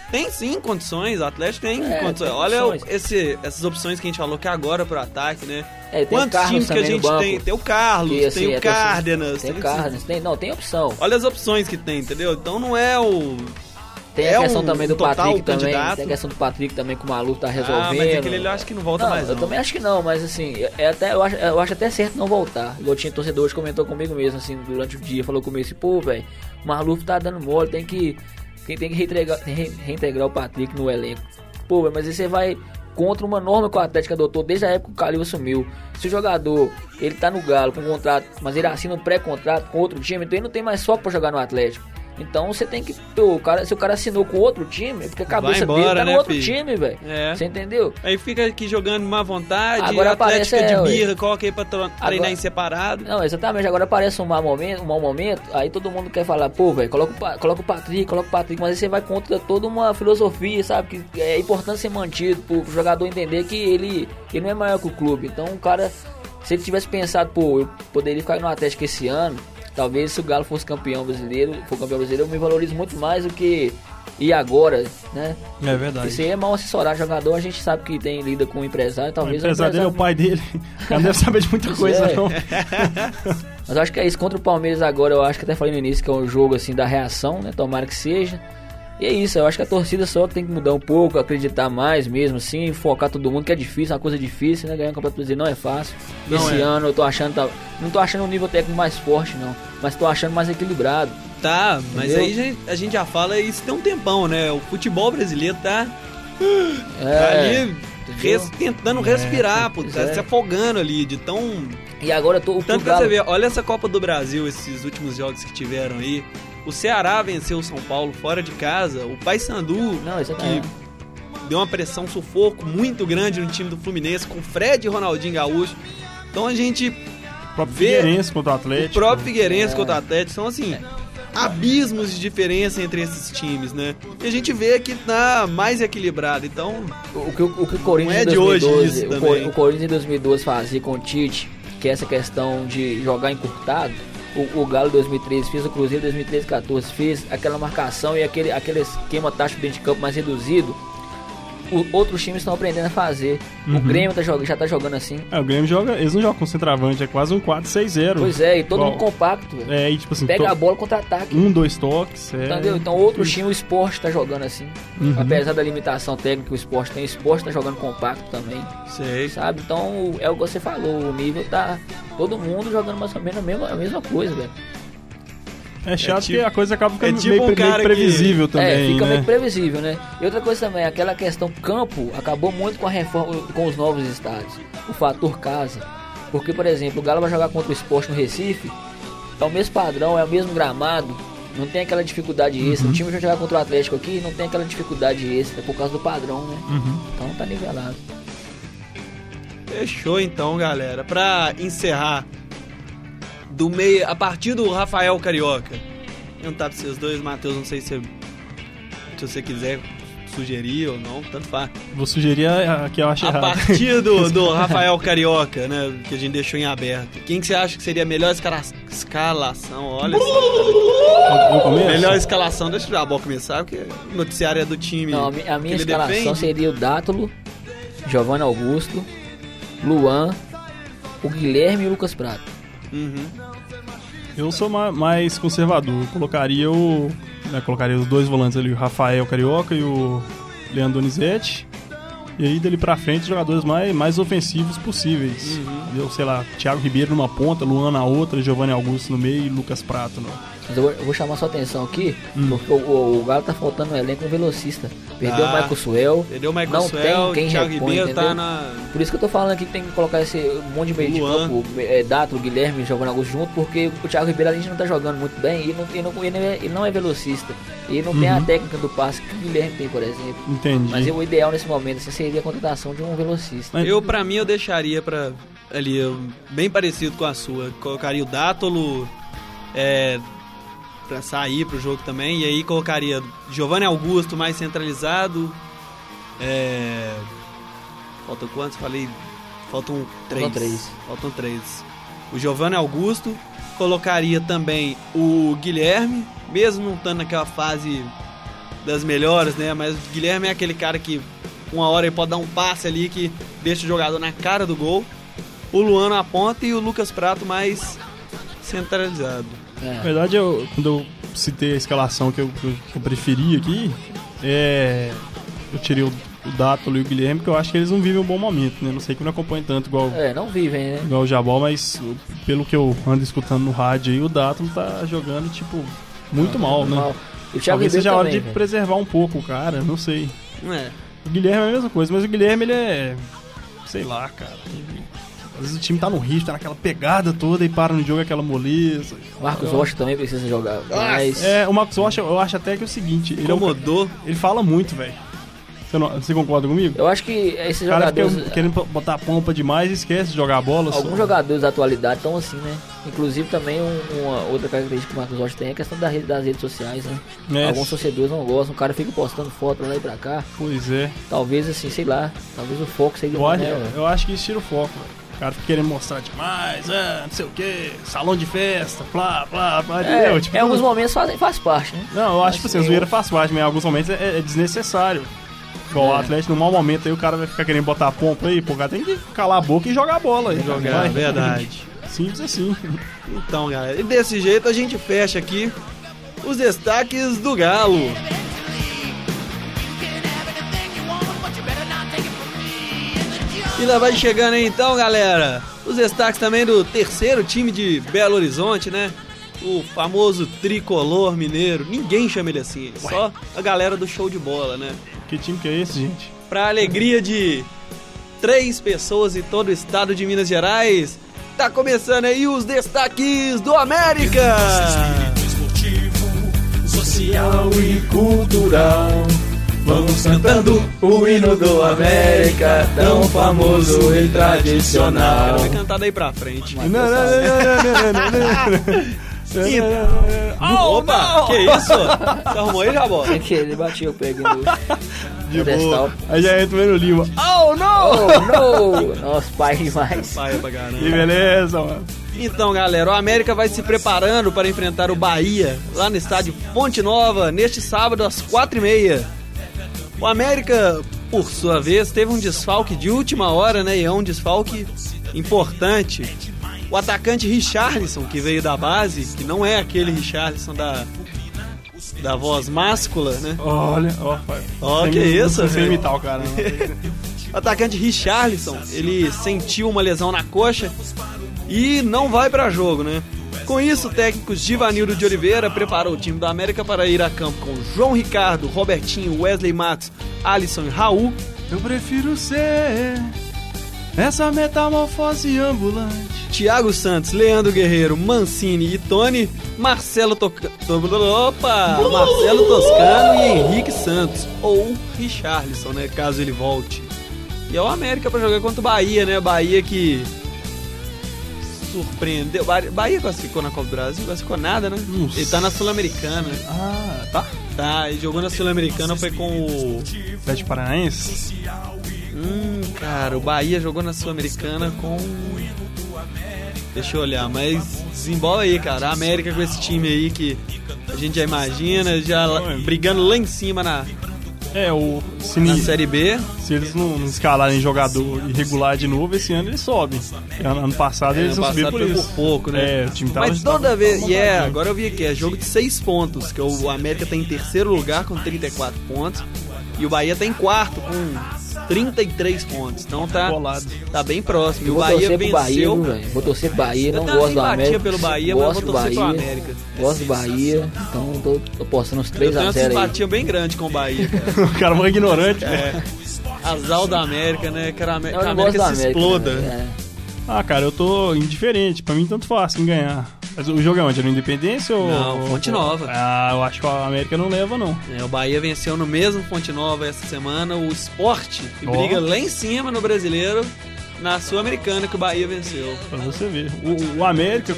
Tem sim condições, o Atlético tem É, condições. tem Olha esse, essas opções que a gente falou que agora pro ataque, né? É, tem Quantos times que a gente tem? Tem o Carlos, Que, assim, tem é o torcida- Cárdenas. Tem o Cárdenas, tem, não, tem opção. Olha as opções que tem, entendeu? Então não é o. Tem É a questão um também do Patrick também. candidato. Tem a questão do Patrick também que o Maluco tá resolvendo. Ah, mas aquele ele eu acho que não volta não, mais. eu não. também acho que não, mas assim, é até, eu, acho, eu acho até certo não voltar. Igual tinha torcedor hoje comentou comigo mesmo, assim, durante o dia, falou comigo assim, pô, velho, o Marluf tá dando mole, tem que. Quem tem que reintegrar, re- reintegrar o Patrick no elenco. Pô, velho, mas aí você vai contra uma norma que o Atlético adotou desde a época que o Calil assumiu. Se o jogador, ele tá no Galo com um contrato, mas ele assina um pré-contrato com outro time, então ele não tem mais foco pra jogar no Atlético. Então você tem que. Pô, o cara, se o cara assinou com outro time, é porque a cabeça embora, dele tá no né, outro filho? time, velho. É. Você entendeu? Aí fica aqui jogando má vontade, Agora Atlética aparece, é, de ué. birra, coloca aí pra treinar Agora- em separado. Não, exatamente. Agora aparece um mau momento, um mau momento, aí todo mundo quer falar, pô, velho, coloca, coloca o Patrick, coloca o Patrick, mas aí você vai contra toda uma filosofia, sabe? Que é importante ser mantido, pro jogador entender que ele, ele não é maior que o clube. Então o cara, se ele tivesse pensado, pô, eu poderia ficar no Atlético esse ano, talvez se o Galo fosse campeão brasileiro, for campeão brasileiro, eu me valorizo muito mais do que e agora, né? É verdade. Isso aí é mal assessorar jogador, a gente sabe que tem lida com o empresário, O talvez empresário dele é o pai dele. Ele não deve saber de muita coisa, é. não. *laughs* Mas acho que é isso. Contra o Palmeiras agora, eu acho que até falei no início que é um jogo assim da reação, né? Tomara que seja. E é isso, eu acho que a torcida só tem que mudar um pouco, acreditar mais mesmo, assim, focar todo mundo, que é difícil, é uma coisa difícil, né? Ganhar um campeonato brasileiro não é fácil. Não Esse é. ano eu tô achando, tá, não tô achando um nível técnico mais forte, não. Mas tô achando mais equilibrado. Tá, mas Entendeu? aí a gente já fala isso tem um tempão, né? O futebol brasileiro tá, tá É, ali res- tentando respirar, pô, Pois tá é. se afogando ali, de tão. e agora eu tô, o Tanto pra você ver, olha essa Copa do Brasil, esses últimos jogos que tiveram aí. O Ceará venceu o São Paulo fora de casa, o Paysandu, Não, isso é que deu uma pressão, um sufoco muito grande no time do Fluminense, com Fred e Ronaldinho Gaúcho. Então a gente O próprio Vê- Figueirense contra o O Atlético. próprio Figueirense É. contra o Atlético são assim. Abismos de diferença entre esses times, né? E a gente vê que tá mais equilibrado. Então, O que o, o, que o Corinthians Não é em de hoje 2012, isso o, também. O Corinthians em 2012 fazia com o Tite, que é essa questão de jogar encurtado. O, o Galo em 2013 fez, o Cruzeiro em 2013 14 fez aquela marcação e aquele, aquele esquema tático dentro de campo mais reduzido. O- outros times estão aprendendo a fazer. O Grêmio tá já tá jogando assim. É, o Grêmio joga. Eles não jogam com centroavante, é quase um 4-6-0. Pois é, e todo mundo compacto. velho. É, e tipo assim, Pega to- a bola contra-ataque. um, dois toques. É... Entendeu? Então outros times, o esporte tá jogando assim. Uhum. Apesar da limitação técnica que o esporte tem, o esporte tá jogando compacto também. sei. Sabe? Então é o que você falou, o nível tá. Todo mundo jogando mais ou menos a mesma, a mesma coisa, velho. É chato É tipo- que a coisa acaba ficando é tipo meio, um meio cara que- previsível também, é, fica né? meio previsível, né? E outra coisa também, aquela questão campo acabou muito com a reforma, com os novos estádios. O fator casa. Porque, por exemplo, o Galo vai jogar contra o esporte no Recife, é o mesmo padrão, é o mesmo gramado, não tem aquela dificuldade extra. Uhum. O time vai jogar contra o Atlético aqui, não tem aquela dificuldade extra por causa do padrão, né? Uhum. Então tá nivelado. Fechou então, galera. Pra encerrar, do meio, a partir do Rafael Carioca. Não tá pra vocês dois, Matheus, não sei se, você- se você quiser sugerir ou não, tanto faz. Vou sugerir a, a que eu acho A errado. partir do, *laughs* do Rafael Carioca, né, que a gente deixou em aberto. Quem que você acha que seria a melhor escala- escalação? Olha só. Melhor escalação, deixa o Jabó começar, porque o noticiário é do time. Não, a, mi- a minha que ele escalação defende. seria o Dátulo, Giovanni Augusto, Luan, o Guilherme e o Lucas Prato. Uhum. Eu sou ma- mais conservador. Eu Colocaria o. né, colocaria os dois volantes ali, o Rafael Carioca e o Leandro Donizete. E aí dali pra frente, os jogadores mais, mais ofensivos possíveis. Eu sei lá, Thiago Ribeiro numa ponta, Luan na outra, Giovanni Augusto no meio e Lucas Prato. Não. Mas eu vou, eu vou chamar sua atenção aqui, Hum. porque o, o, o Galo tá faltando um elenco um velocista. Perdeu Ah, o Michael Suel. Entendeu? Michael Não Suel, tem quem Thiago repõe, Ribeiro tá na. Por isso que eu tô falando aqui que tem que colocar esse monte de meio de campo, é, Dátulo, Guilherme, Giovanni Augusto junto, porque o Thiago Ribeiro a gente não tá jogando muito bem e não, ele, não, ele, não é, ele não é velocista. E não tem a Uhum. técnica do passe que o Guilherme tem, por exemplo. Entendi. Mas o ideal nesse momento assim, seria a contratação de um velocista. Mas- Eu, pra mim, eu deixaria pra. Ali, bem parecido com a sua. Colocaria o Dátolo é, pra sair pro jogo também. E aí colocaria Giovanni Augusto mais centralizado. É, faltam quantos? Falei. Faltam três. três. Faltam três. O Giovanni Augusto. Colocaria também o Guilherme, mesmo não estando naquela fase das melhores, né? Mas o Guilherme é aquele cara que uma hora ele pode dar um passe ali que deixa o jogador na cara do gol. o Luan na ponta e o Lucas Prato mais centralizado. Na É. verdade, eu, quando eu citei a escalação que eu, que eu, preferi aqui, é, eu tirei o, o Dátolo e o Guilherme, porque eu acho que eles não vivem um bom momento, né? Não sei que não acompanha tanto igual, É, não vivem, né? igual o Jabol, mas pelo que eu ando escutando no rádio aí, o Dátolo tá jogando, tipo, muito mal, né? Mal. O Thiago Talvez seja a hora de velho. preservar um pouco o cara, não sei. É. O Guilherme é a mesma coisa, mas o Guilherme ele é. Sei lá, cara. Ele- Às vezes o time tá no risco, tá naquela pegada toda e para no jogo aquela moleza. Marcos Rocha também precisa jogar. Mas É, o Marcos Rocha, eu acho até que é o seguinte, ele, é um- Incomodou. ele fala muito, velho. Você, não- você concorda comigo? eu acho que esses O cara jogadores. fica querendo botar pompa demais e esquece de jogar a bola. Alguns só. jogadores da atualidade estão assim, né? Inclusive também um- uma outra característica que o Marcos Rocha tem é a questão da rede- das redes sociais, né? É, Alguns torcedores não gostam, o cara fica postando foto pra lá e pra cá. Pois é. Talvez assim, sei lá, talvez o foco seja Eu acho, né, eu acho que isso tira o foco, velho. O cara fica querendo mostrar demais, ah, não sei o que, salão de festa, blá, blá, blá, É, entendeu? Tipo, em alguns momentos faz, faz parte, né? Não, eu acho que assim, a eu- zoeira faz parte, mas em alguns momentos é, é desnecessário. Igual o É. Atlético, no mau momento aí o cara vai ficar querendo botar a pompa aí, pô, o cara tem que calar a boca e jogar a bola. aí, Jogar, vai. verdade. *laughs* Simples assim. Então, galera, e desse jeito a gente fecha aqui os destaques do Galo. E lá vai chegando aí então, galera, os destaques também do terceiro time de Belo Horizonte, né? O famoso tricolor mineiro. Ninguém chama ele assim, só a galera do show de bola, né? Que time que é esse, gente? Pra alegria de três pessoas em todo o estado de Minas Gerais, tá começando aí os destaques do América! social e cultural. Vamos cantando o hino do América, tão famoso e tradicional. Vai cantar daí pra frente. Não, não, não, não, não, não, não. Opa, que isso? Você arrumou aí, Jabó? Sem querer, ele batia o aqui no De pedestal. boa. Aí já entra o Lima. Oh, não! Oh, no! Nossa, pai demais. Paia pra caramba. Que beleza, mano. Então, galera, o América vai se preparando para enfrentar o Bahia lá no estádio Fonte Nova neste sábado às quatro e meia. O América, por sua vez, teve um desfalque de última hora, né? E é um desfalque importante. O atacante Richarlison, que veio da base, que não é aquele Richarlison da, da voz máscula, né? Olha, ó. Ó, que isso, velho. imitar o cara, não. *laughs* O atacante Richarlison, ele sentiu uma lesão na coxa e não vai pra jogo, né? Com isso, o técnico Givanildo de Oliveira preparou o time do América para ir a campo com João Ricardo, Robertinho, Wesley Matos, Alisson e Raul. Eu prefiro ser essa metamorfose ambulante. Thiago Santos, Leandro Guerreiro, Mancini e Tony, Marcelo Toca... to- Opa! Marcelo Toscano e Henrique Santos, ou Richarlison, né, caso ele volte. E é o América pra jogar contra o Bahia, né? Bahia que surpreendeu. Ba- Bahia classificou na Copa do Brasil, classificou nada, né? Nossa. Ele tá na Sul-Americana. Ah, tá. Tá, ele jogou na Sul-Americana, foi com o Atlético Paranaense? Hum, cara, o Bahia jogou na Sul-Americana com. Deixa eu olhar, mas desembola aí, cara. A América com esse time aí que a gente já imagina, já brigando lá em cima na, É, o. Se, na ni- Série B. se eles não não escalarem jogador irregular de novo, esse ano eles sobem. Ano, ano passado eles Ano não subiram por por pouco, né? É, o time tava. Mas tava- toda vez. tava E é, bacana. agora eu vi aqui, é jogo de 6 pontos, que o América tá em terceiro lugar com 34 pontos. E o Bahia tá em quarto com 33 pontos. Então tá, tá bem próximo. E Eu o vou Bahia pro Bahia, venceu. viu? Vou torcer pro Bahia, não também gosto do batia América. pelo Bahia, mas gosto vou do torcer pro Bahia. América. Gosto do Bahia, então tô, tô postando uns Eu tenho uma 3x0 aí. simpatia bem grande com o Bahia, cara. *laughs* O cara é um ignorante, né? É. Azal da América, né? Quero a Amé- Eu que a não América se América. exploda. né? Ah, cara, eu tô indiferente. Pra mim, tanto faz quem ganhar. Mas o jogo é onde? É no Independência ou. Não, Fonte Nova. Ah, eu acho que a América não leva, não. É, o Bahia venceu no mesmo Fonte Nova essa semana o Sport, que Ó. briga lá em cima no brasileiro, na Sul-Americana que o Bahia venceu. Pra você ver. O, o América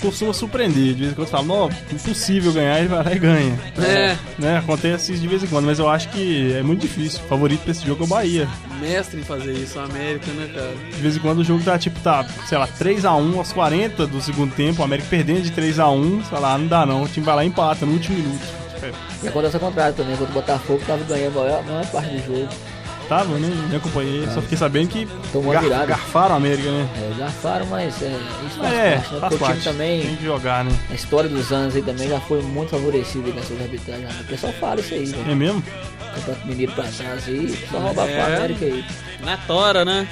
costuma surpreender. De vez em quando fala, não, impossível ganhar, ele vai lá e ganha. É, Né? Acontece isso de vez em quando, mas eu acho que é muito difícil. O favorito pra esse jogo é o Bahia. mestre em fazer isso, o América, né, cara? De vez em quando o jogo tá tipo, tá, sei lá, 3x1 aos 40 do segundo tempo, o América perdendo de 3x1, sei lá, não dá não. O time vai lá e empata no último minuto. É, E acontece ao contrário também, quando o Botafogo tava ganhando a maior, a maior parte do jogo. Tava, né? Nem acompanhei. Só fiquei sabendo que Tomou a gar- virada. garfaram a América, né? É, garfaram, mas é, isso faz É, parte, né? faz Porque o time parte. também, Tem que jogar, né? a história dos anos aí também já foi muito favorecida com essas arbitragens. O pessoal fala isso aí, né? É mesmo? Campeonato Mineiro pra trás aí, só roubar É. pra América aí. Na tora, né?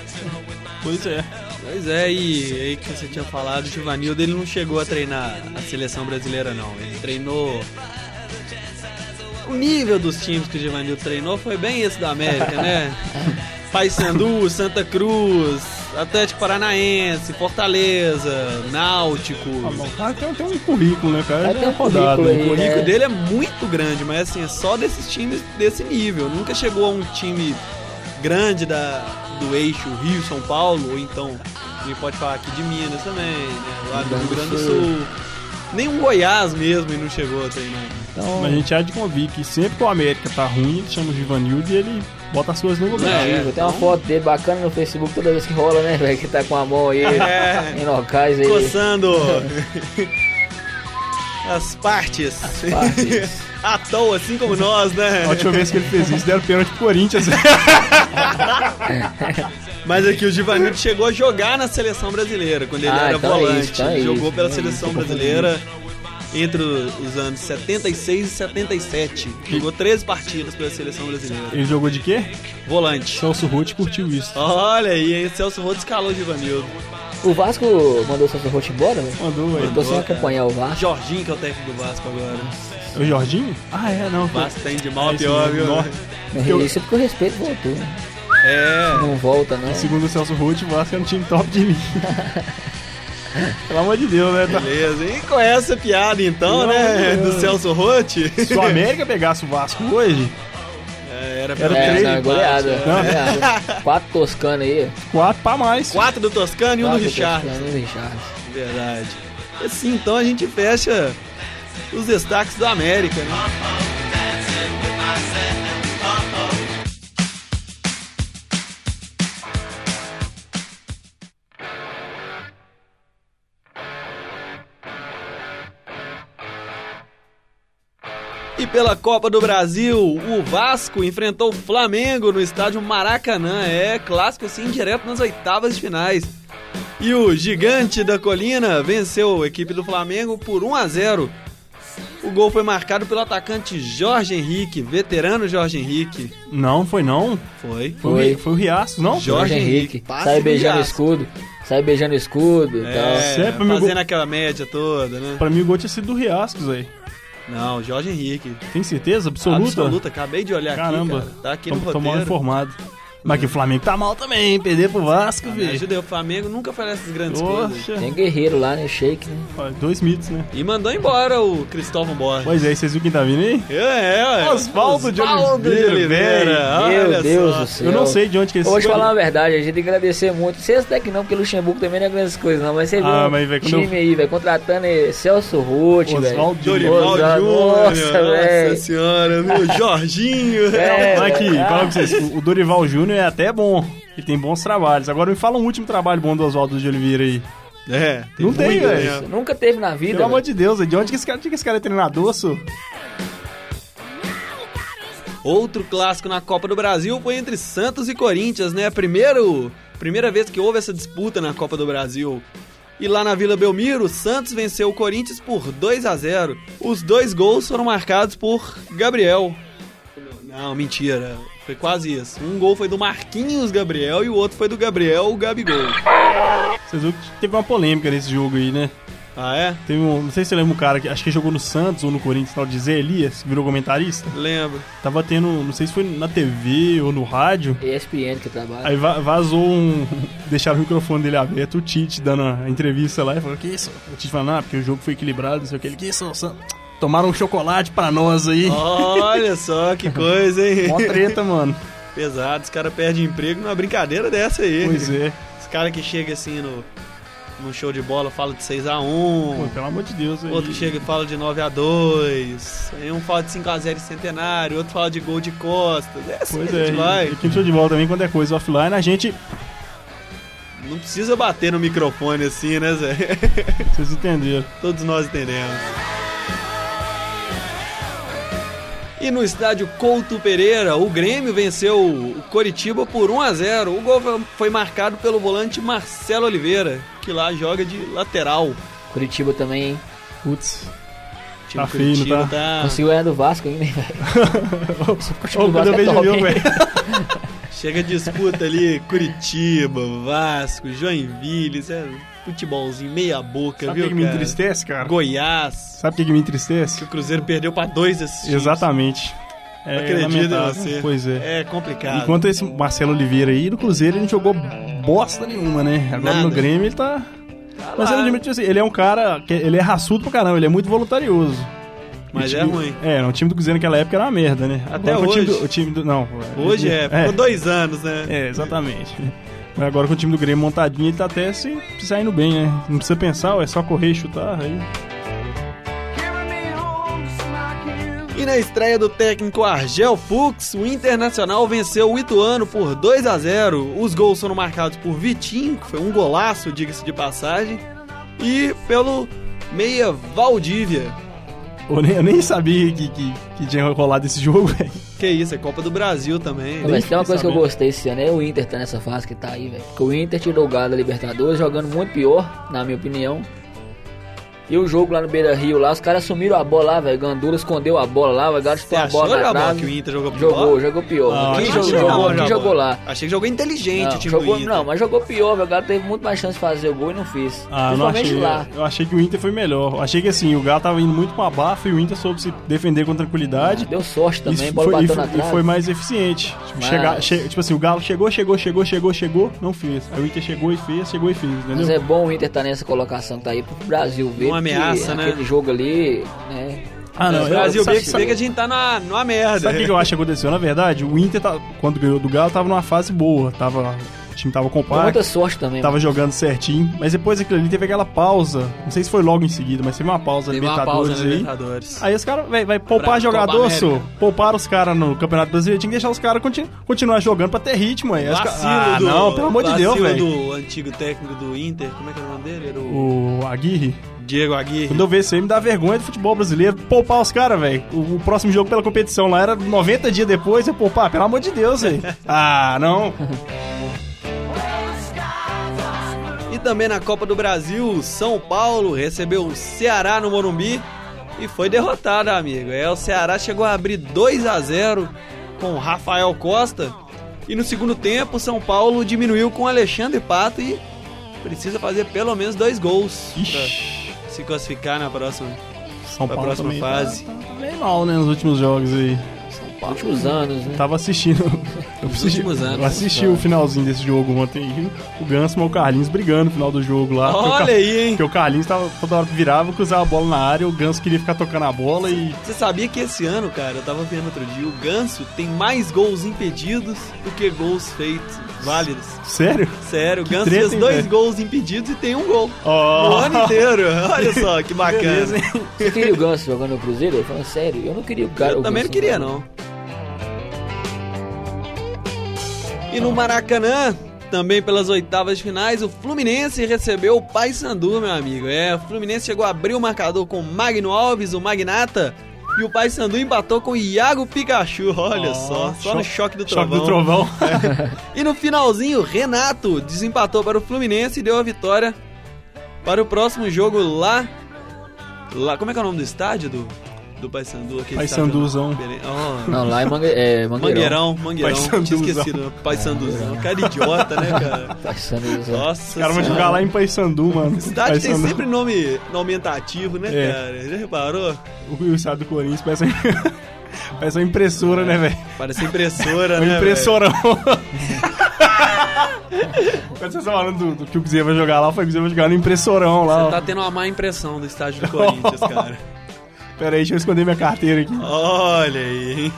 Pois é. Pois é, e aí que você tinha falado, o Givanildo ele não chegou a treinar a seleção brasileira não. Ele treinou. O nível dos times que o Givanildo treinou foi bem esse da América, né? *laughs* Paysandu, Santa Cruz, Atlético Paranaense, Fortaleza, Náutico. Ah, o cara tem, tem um currículo, né, cara? Ele tem é um rodado. currículo aí. O currículo É. dele é muito grande, mas assim, é só desses times desse nível. Nunca chegou a um time grande da, do eixo Rio-São Paulo, ou então, a gente pode falar aqui de Minas também, né? Lá do Rio Grande do Sul. Nem um Goiás mesmo e não chegou a treinar. Então, Mas a gente há de convir que sempre que o América tá ruim, ele chama o Givanildo e ele bota as coisas no lugar. É, Incrível. Tem uma então- foto dele bacana no Facebook toda vez que rola, né, velho? Que tá com a mão aí É. em locais aí. Coçando *laughs* as partes. partes. *laughs* à toa, assim como nós, né? A última vez que ele fez isso, deram pênalti pro Corinthians. *laughs* Mas aqui o Givanildo chegou a jogar na seleção brasileira, quando ele Ah, era então é volante. isso, então é Ele isso, jogou pela então é seleção isso, brasileira entre os anos 76 e 77. Jogou 13 partidas pela seleção brasileira. ele jogou de quê? Volante. Celso Ruth curtiu isso. Olha aí, hein? Celso Rodo escalou o Givanildo. O Vasco mandou o Celso Roth embora, velho? Mandou, Eu velho. tô sem Mandou, cara. acompanhar o Vasco. Jorginho, que é o técnico do Vasco agora. O Jorginho? Ah, é, não. O Vasco tem de mal É a isso pior, viu? Isso é porque o respeito voltou, né? É. Não volta, não. Segundo o Celso Ruth, o Vasco é um time top de linha. *laughs* Pelo amor de Deus, né? Tá- Beleza. E com essa piada, então, Pelo né? de Do Celso Rotti. Se o América pegasse o Vasco hoje, *laughs* É, era Era É, três não, é goleada. Não. goleada. Quatro toscanos aí. 4 pra mais. Quatro do Toscano e um do Quatro Richard. e um do Richard. Verdade. Assim, então a gente fecha os destaques do América, né? E pela Copa do Brasil, o Vasco enfrentou o Flamengo no estádio Maracanã. É clássico assim, direto nas oitavas de finais. E o gigante da colina venceu a equipe do Flamengo por 1 a 0. O gol foi marcado pelo atacante Jorge Henrique, veterano Jorge Henrique. Não, foi não. Foi. Foi, foi o Riaço, não? Jorge Jorge Henrique, Henrique. Sai do beijando o escudo. Sai beijando o escudo e tal. É, Sempre meu fazendo gol- aquela média toda, né? Pra mim o gol tinha sido do Riascos, velho. Não, Jorge Henrique. Tem certeza? Absoluta? Absoluta, acabei de olhar Caramba. aqui, cara. Tá aqui Tô- no tô mal roteiro. informado. Mas que o Flamengo tá mal também, hein? Perder pro Vasco, Me velho. ajuda aí, o Flamengo nunca faz essas grandes coisas. Poxa. Tem guerreiro lá, né? Shake, né? Ó, Dois mitos, né? E mandou embora o Cristóvão Borges. Pois é, vocês viram quem tá vindo aí? É, é. Osvaldo de Osvaldo Oliveira, Olha Meu Deus só. do céu. Eu não sei de onde que Eu esse vou te falar uma verdade, a gente tem que agradecer muito. Vocês até que não, porque Luxemburgo também não é grandes coisas, não. Mas você viu Ah, mas, time eu- aí, velho, contratando eh, Celso Ruth, velho. Oswaldo de Júnior. Nossa, velho. Nossa senhora, meu Jorginho. É, aqui, fala pra vocês, o Dorival Júnior é até bom. Ele tem bons trabalhos. Agora me fala um último trabalho bom do Oswaldo de Oliveira aí. É, Não tem, velho. né? Nunca teve na vida. Pelo amor de Deus, de onde que esse cara, que esse cara é treinador? Outro clássico na Copa do Brasil foi entre Santos e Corinthians, né? Primeiro, primeira vez que houve essa disputa na Copa do Brasil. E lá na Vila Belmiro, Santos venceu o Corinthians por 2 a 0. Os dois gols foram marcados por Gabriel. Não, mentira. Foi quase isso. Um gol foi do Marquinhos Gabriel e o outro foi do Gabriel Gabigol. Vocês viram que teve uma polêmica nesse jogo aí, né? Ah, é? Teve um, não sei se você lembra um cara que acho que jogou no Santos ou no Corinthians, tal de Zé Elias, que virou comentarista. Lembro. Tava tendo, não sei se foi na TV ou no rádio. ESPN que trabalha. Aí va- vazou um. *laughs* Deixaram o microfone dele aberto, o Tite dando a entrevista lá e falou: Que isso? O Tite falando, ah, porque o jogo foi equilibrado, não sei o que. Ele, que isso? San- Tomaram um chocolate pra nós aí. Olha só que coisa, hein? Mó treta, mano. Pesado, os caras perdem emprego numa brincadeira dessa aí. Pois é. Os caras que chegam assim no, no show de bola fala de 6x1. Pô, pelo amor de Deus. aí. Outro chega e fala de 9x2. Aí um fala de 5x0 em centenário. Outro fala de gol de costas. É assim Pois que a é. gente E vai. aqui no show de bola também, quando é coisa offline, a gente. Não precisa bater no microfone assim, né, Zé? Vocês entenderam. Todos nós entendemos. E no estádio Couto Pereira, o Grêmio venceu o Coritiba por 1 a 0. O gol foi marcado pelo volante Marcelo Oliveira, que lá joga de lateral. Curitiba também, hein? Putz. Tá não Curitiba tá? Conseguiu ganhar do Vasco ainda, hein, *laughs* velho? Ô, quando eu vejo o jogo, velho. Chega disputa ali, Curitiba, Vasco, Joinville, isso é futebolzinho meia boca, Sabe o viu, que, que me entristece, cara? Goiás, Sabe o que, que me entristece? que o Cruzeiro perdeu pra dois desses times. Exatamente. É Acredita em você. Pois é. É complicado. Enquanto esse Marcelo Oliveira aí, no Cruzeiro ele não jogou bosta nenhuma, né? Agora Nada. no Grêmio ele tá. Tá Mas assim, ele é um cara. que ele é raçudo pra caramba, ele é muito voluntarioso. Mas O é time- ruim. É, o time do Cruzeiro naquela época era uma merda, né? Até Agora com o time hoje. do- O time do, não. Hoje é, ficou dois anos, né? É, exatamente. Mas agora com o time do Grêmio montadinho, ele tá até se, se saindo bem, né? Não precisa pensar, é só correr e chutar. Aí. E na estreia do técnico Argel Fux, o Internacional venceu o Ituano por 2 a 0. Os gols foram marcados por Vitinho, que foi um golaço, diga-se de passagem, e pelo meia Valdívia. Eu nem, eu nem sabia que, que, que tinha rolado esse jogo, *laughs* velho. Que isso, é Copa do Brasil também. Não, Mas tem uma coisa que eu gostei esse ano, é o Inter tá nessa fase que tá aí, velho. Porque o Inter tirou o Galo da Libertadores, jogando muito pior, na minha opinião. E o jogo lá no Beira Rio, lá, os caras assumiram a bola lá, velho. Gandula escondeu a bola lá, o Galo chutou a bola na trave. que o Inter jogou pior? Jogou, jogou pior. Ah, quem jogou, que não, jogou, quem jogou lá? Achei que jogou inteligente Não, o time jogou, do Inter. não, mas jogou pior, velho. O Galo teve muito mais chance de fazer o gol e não fez. Ah, não Principalmente achei. lá. Eu achei que o Inter foi melhor. Eu achei que assim, o Galo tava indo muito com abafa e o Inter soube se defender com tranquilidade. Deu sorte também, Isso bola foi, e bateu foi, na e trave. foi mais eficiente. Tipo, Mas- chegar, che- tipo assim, o Galo chegou, chegou, chegou, chegou, chegou, não fez. Aí o Inter chegou e fez, chegou e fez, entendeu? Mas é bom o Inter estar nessa colocação que tá aí pro Brasil ver. Uma ameaça, que né? Aquele jogo ali, né? Ah, não, O Brasil sabe- vê que, a gente tá na, numa merda. Sabe o que, que eu acho que aconteceu? Na verdade, o Inter, tá- quando ganhou do Galo, tava numa fase boa. Tava, o time tava Com compacto, muita sorte também. tava jogando certinho. Mas depois daquilo ali teve aquela pausa. Não sei se foi logo em seguida, mas teve uma pausa Teve uma pausa Libertadores aí. Libertadores. Aí os caras vai, vai poupar Pra jogador, só. Pouparam os caras no Campeonato Brasileiro. Tinha que deixar os caras continu continuar jogando pra ter ritmo aí. Vacilo ah, do, não, pelo amor de Deus, velho. do antigo técnico do Inter, como é que era o nome dele? Era o O Aguirre. Diego Aguirre. Quando eu vejo isso aí, me dá vergonha do futebol brasileiro. Poupar os caras, velho. O, o próximo jogo pela competição lá era 90 dias depois. Eu poupar, pelo amor de Deus, velho. *laughs* ah, não. E também na Copa do Brasil, o São Paulo recebeu o Ceará no Morumbi e foi derrotado, amigo. É, o Ceará chegou a abrir 2 a 0 com o Rafael Costa. E no segundo tempo, o São Paulo diminuiu com o Alexandre Pato e precisa fazer pelo menos dois gols Ixi. pra se classificar na próxima. São Paulo próxima fase. Tá, tá bem mal, né, nos últimos jogos aí. Nos últimos anos, né? Tava assistindo. Eu, *laughs* Nos assisti, últimos anos. eu assisti o finalzinho desse jogo ontem. O Ganso e o Carlinhos brigando no final do jogo lá. Porque o Olha Car- aí, hein? Porque o Carlinhos tava toda hora que virava, cruzava a bola na área, o Ganso queria ficar tocando a bola e. Você sabia que esse ano, cara, eu tava vendo outro dia, o Ganso tem mais gols impedidos do que gols feitos, válidos. Sério? Sério, o Ganso treta, fez hein, dois velho? gols impedidos e tem um gol. Ó. No ano inteiro. *laughs* Olha só que bacana. Beleza, hein? Você queria o Ganso jogando no Cruzeiro? Eu falando sério, eu não queria o cara. Eu o também não Ganso queria, jogando. não. E no Maracanã, também pelas oitavas de finais, o Fluminense recebeu o Paysandu, meu amigo. É, o Fluminense chegou a abrir o marcador com o Magno Alves, o Magnata, e o Paysandu empatou com o Iago Pikachu. Olha Ó, só, só no choque do Choque trovão. do trovão. *laughs* E no finalzinho, Renato desempatou para o Fluminense e deu a vitória para o próximo jogo lá. Lá, como é que é o nome do estádio do, do Paysandu? aquele Paysanduzão. Oh, Não, lá é, Mangue... é Mangueirão. Mangueirão, Mangueirão. Tinha Paysanduzão. esquecido. Paysanduzão. Cara idiota, né, cara? *laughs* Passando os- Nossa Os caras vão jogar lá em Paysandu, mano. Cidade tem sempre nome, nome aumentativo, né, É. cara? Já reparou? O, estado do Corinthians parece, *laughs* parece uma impressora, né, velho? Parece impressora, *laughs* né? velho? impressorão. Quando vocês estão falando do, do que o Cruzeiro vai jogar lá, foi que o Cruzeiro vai jogar no impressorão lá. Você ó. tá tendo uma má impressão do estádio do Corinthians, cara. Pera aí, deixa eu esconder minha carteira aqui. Olha aí, hein?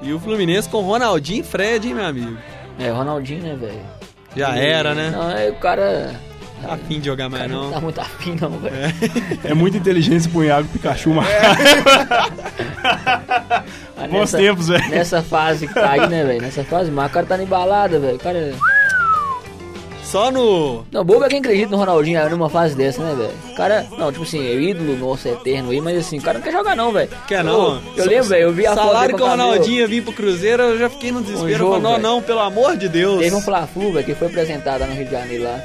E o Fluminense com Ronaldinho e Fred, hein, meu amigo? É, Ronaldinho, né, velho? Já era, né? Não, é o cara. Tá afim de jogar mais, Não não. tá muito afim, não, velho. É muita inteligência pro Iago Pikachu, mano. Ah, *laughs* Bons nessa- tempos, velho. Nessa fase que tá aí, né, velho? Nessa fase, mas o cara tá na embalada, velho. O cara. Só no. Não, bobo é quem acredita no Ronaldinho numa fase dessa, né, velho? O cara, não, tipo assim, é ídolo nosso eterno aí, mas assim, o cara não quer jogar não, velho. Quer não? Ô, Eu lembro, velho, eu vi a Salário que o Ronaldinho ia vir pro Cruzeiro, eu já fiquei no desespero. jogo, falei, não, não, pelo amor de Deus. Teve um Fla-Flu, velho, que foi apresentado lá no Rio de Janeiro lá.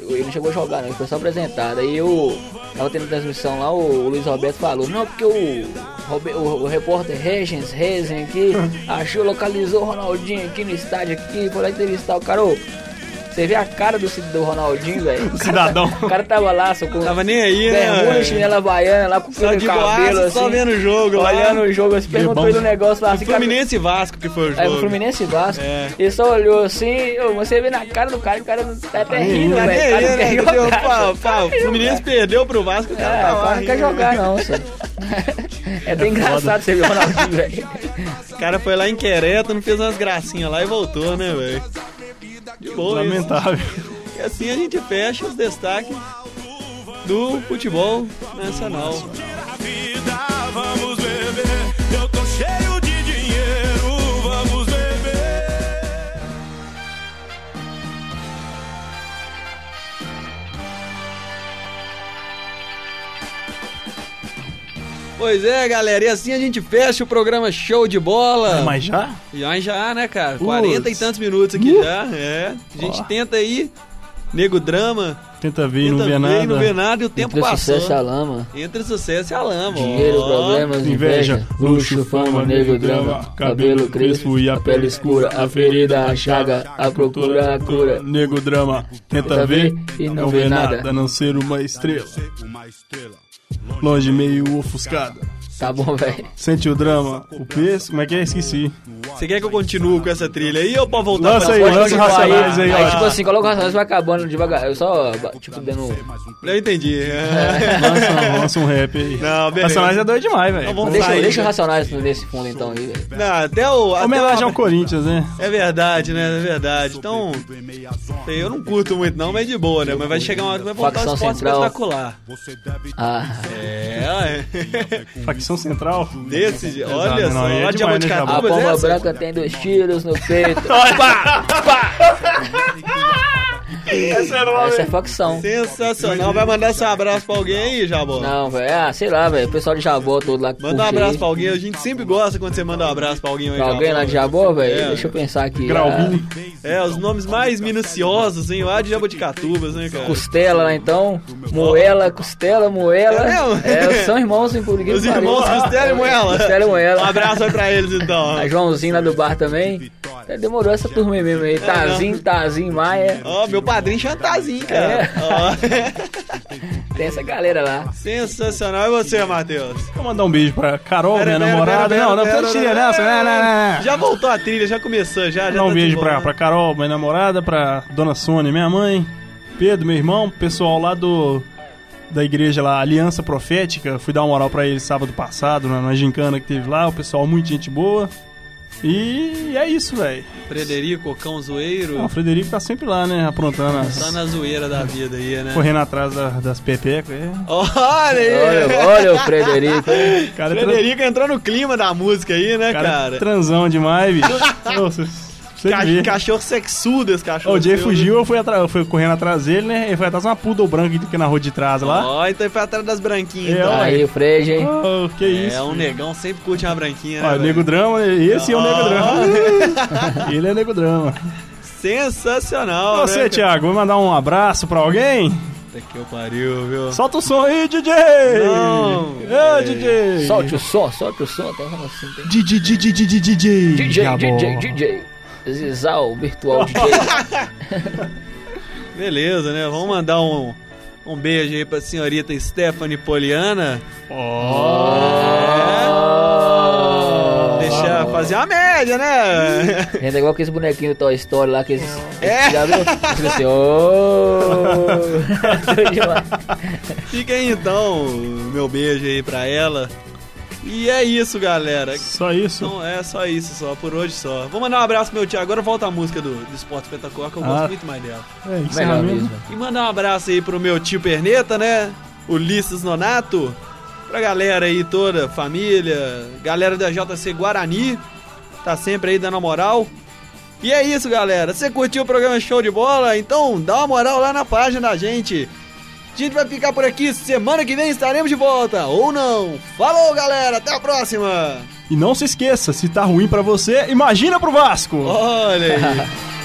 Ele não chegou a jogar, não, ele foi só apresentado. Aí eu tava tendo transmissão lá, o, Luiz Roberto falou, não, porque o, o, o repórter Regens, Rezen aqui, *laughs* achou, localizou o Ronaldinho aqui no estádio aqui, foi lá entrevistar o cara, ô, Você vê a cara do, do Ronaldinho, velho. *laughs* O cidadão. tá- O cara tava lá, só com Tava nem aí, bermuda, né? chinela havaiana, lá com o cabelo, boaça, assim. só vendo o jogo lá. Olhando o jogo, assim, perguntou ele um negócio lá, assim, Fluminense e Vasco que foi o jogo. É, o Fluminense e Vasco. É. Ele só olhou assim, você vê na cara do cara, o cara tá até rindo, Tá velho. O cara aí, não né? quer Entendeu? jogar. Pá, pá, o Fluminense perdeu pro Vasco, o cara É, tá o lá cara não quer jogar não, sabe? É bem engraçado você ver o Ronaldinho, velho. O cara foi lá em Querétaro, fez umas gracinhas lá e voltou, né, velho? De boa, isso. Lamentável. E assim a gente fecha os destaques do futebol nacional. Pois é, galera, e assim a gente fecha o programa Show de Bola. Mas já? Já, já, né, cara? Putz. 40 e tantos minutos aqui já, é. A gente Ó. tenta aí, nego drama, Tenta ver e não vê ver nada. e não vê nada e o tempo Entre o passou. sucesso e a lama. Entre sucesso e a lama. Dinheiro, ó. problemas, inveja, luxo, fama, nego, drama, cabelo crespo e a pele escura, a ferida, a chaga, a procura, a cura. Nego drama, tenta Tenta ver e não vê nada, a não ser uma estrela. Longe, meio ofuscada. Tá bom, velho. Sente o drama, o peso, como é que é? Esqueci. Você quer que eu continue com essa trilha aí ou pode voltar Lança pra aí, lança continuar Racionais aí, Aí, ó. tipo assim, coloca o Racionais vai acabando devagar. Eu só, tipo, dando. Eu entendi. Lança, lança um rap aí. Não, beleza. Racionais é doido demais, velho. Então Deixa, sair, deixa o? Racionais nesse fundo então aí, velho. Não, até o. até Homenagem o- ao Corinthians, né? É verdade, né? É verdade. Então, sei, eu não curto muito não, mas de boa, né? Mas vai chegar uma hora que vai voltar Facção um esporte Central. espetacular. Ah, É, Facção Central. desse, Exato, olha não, só, é de demais, né, a pomba essa? branca tem dois tiros no peito. *laughs* Essa é facção. Sensacional. Vai mandar seu abraço pra alguém aí, Jabó? Não, velho. Ah, sei lá, velho. O pessoal de Jabó todo lá que Manda um abraço aí. pra alguém. A gente sempre gosta quando você manda um abraço pra alguém aí, Pra alguém Jabó. lá de Jabó, velho? É. Deixa eu pensar aqui. Grauvinho. É, os nomes mais minuciosos, hein? Lá de Jabuticatubas, né, cara? Costela lá então. Moela, Costela, Moela. É? É, são irmãos, hein, por ninguém Os irmãos Costela e Moela. Costela e Moela. Um abraço aí pra eles, então. A Joãozinho lá do bar também. É, demorou essa turma aí mesmo aí. Tazinho, Tazinho, Maia. Ó, meu padrinho Chantazinho, cara. É. Ó. *laughs* Tem essa galera lá. Sensacional. E você, Matheus? Vou mandar um beijo pra Carol, Pera, minha pera, namorada. pera, não, não, pera, tirar nessa. pera. Não, não, não, não. Já voltou a trilha, já começou, já. já Mandar um tá beijo pra, pra Carol, minha namorada, pra Dona Sônia, minha mãe, Pedro, meu irmão, pessoal lá do da igreja lá, Aliança Profética. Fui dar uma moral pra eles sábado passado, na, na gincana que teve lá. O pessoal, muito gente boa. E é isso, velho. Frederico, Cão Zoeiro. O Frederico tá sempre lá, né? Aprontando, Tá as, na zoeira da vida aí, né? correndo atrás da- das pepecas. É. Olha aí! Olha, olha o Frederico. Cara, Frederico entrou no clima da música aí, né, cara, cara? transão demais, bicho. *laughs* Nossa, você Ca- cachorro sexudo esse cachorro. O Jay seu, fugiu, eu fui, eu fui correndo atrás dele, né? Ele foi atrás de uma poodle branca que fica na rua de trás né? lá. Ó, então ele foi atrás das branquinhas, É, então. Aí o Fred, hein? Oh, que isso. É, um negão sempre curte uma branquinha, né? Ó? Nego Drama, esse é o Nego Ó. Drama. *laughs* Ele é Nego Drama. Sensacional, Você, né? Thiago, vai mandar um abraço pra alguém? Puta que eu pariu, viu? Solta o som aí, DJ! Não, Ô, DJ! Solte o som, solte o som. Tá assim. DJ, DJ, DJ, DJ! DJ, Jabó. DJ, DJ. Zizal, virtual DJ. *laughs* Beleza, né? Vamos mandar um, um beijo aí pra senhorita Stephanie Poliana. Oh. Deixar fazer uma média, né? Gente, é igual aqueles bonequinhos do Toy Story lá, aqueles... É. *laughs* Já viu? Fica assim, *laughs* oh. Fica aí então, meu beijo aí pra ela. E é isso, galera. Só isso? Então é só isso, só por hoje só. Vou mandar um abraço pro meu tio. Agora volta a música do, do Esporte Espetacular, que eu gosto Ah. muito mais dela. É, Melhor encerramento. mesmo. E mandar um abraço aí pro meu tio Perneta, né? Ulisses Nonato. Pra galera aí toda, família, galera da JC Guarani. Tá sempre aí dando a moral. E é isso, galera. Você curtiu o programa Show de Bola? Então dá uma moral lá na página da gente. A gente vai ficar por aqui. Semana que vem estaremos de volta. Ou não. Falou, galera. Até a próxima. E não se esqueça, se tá ruim pra você, imagina pro Vasco! Olha aí. *laughs*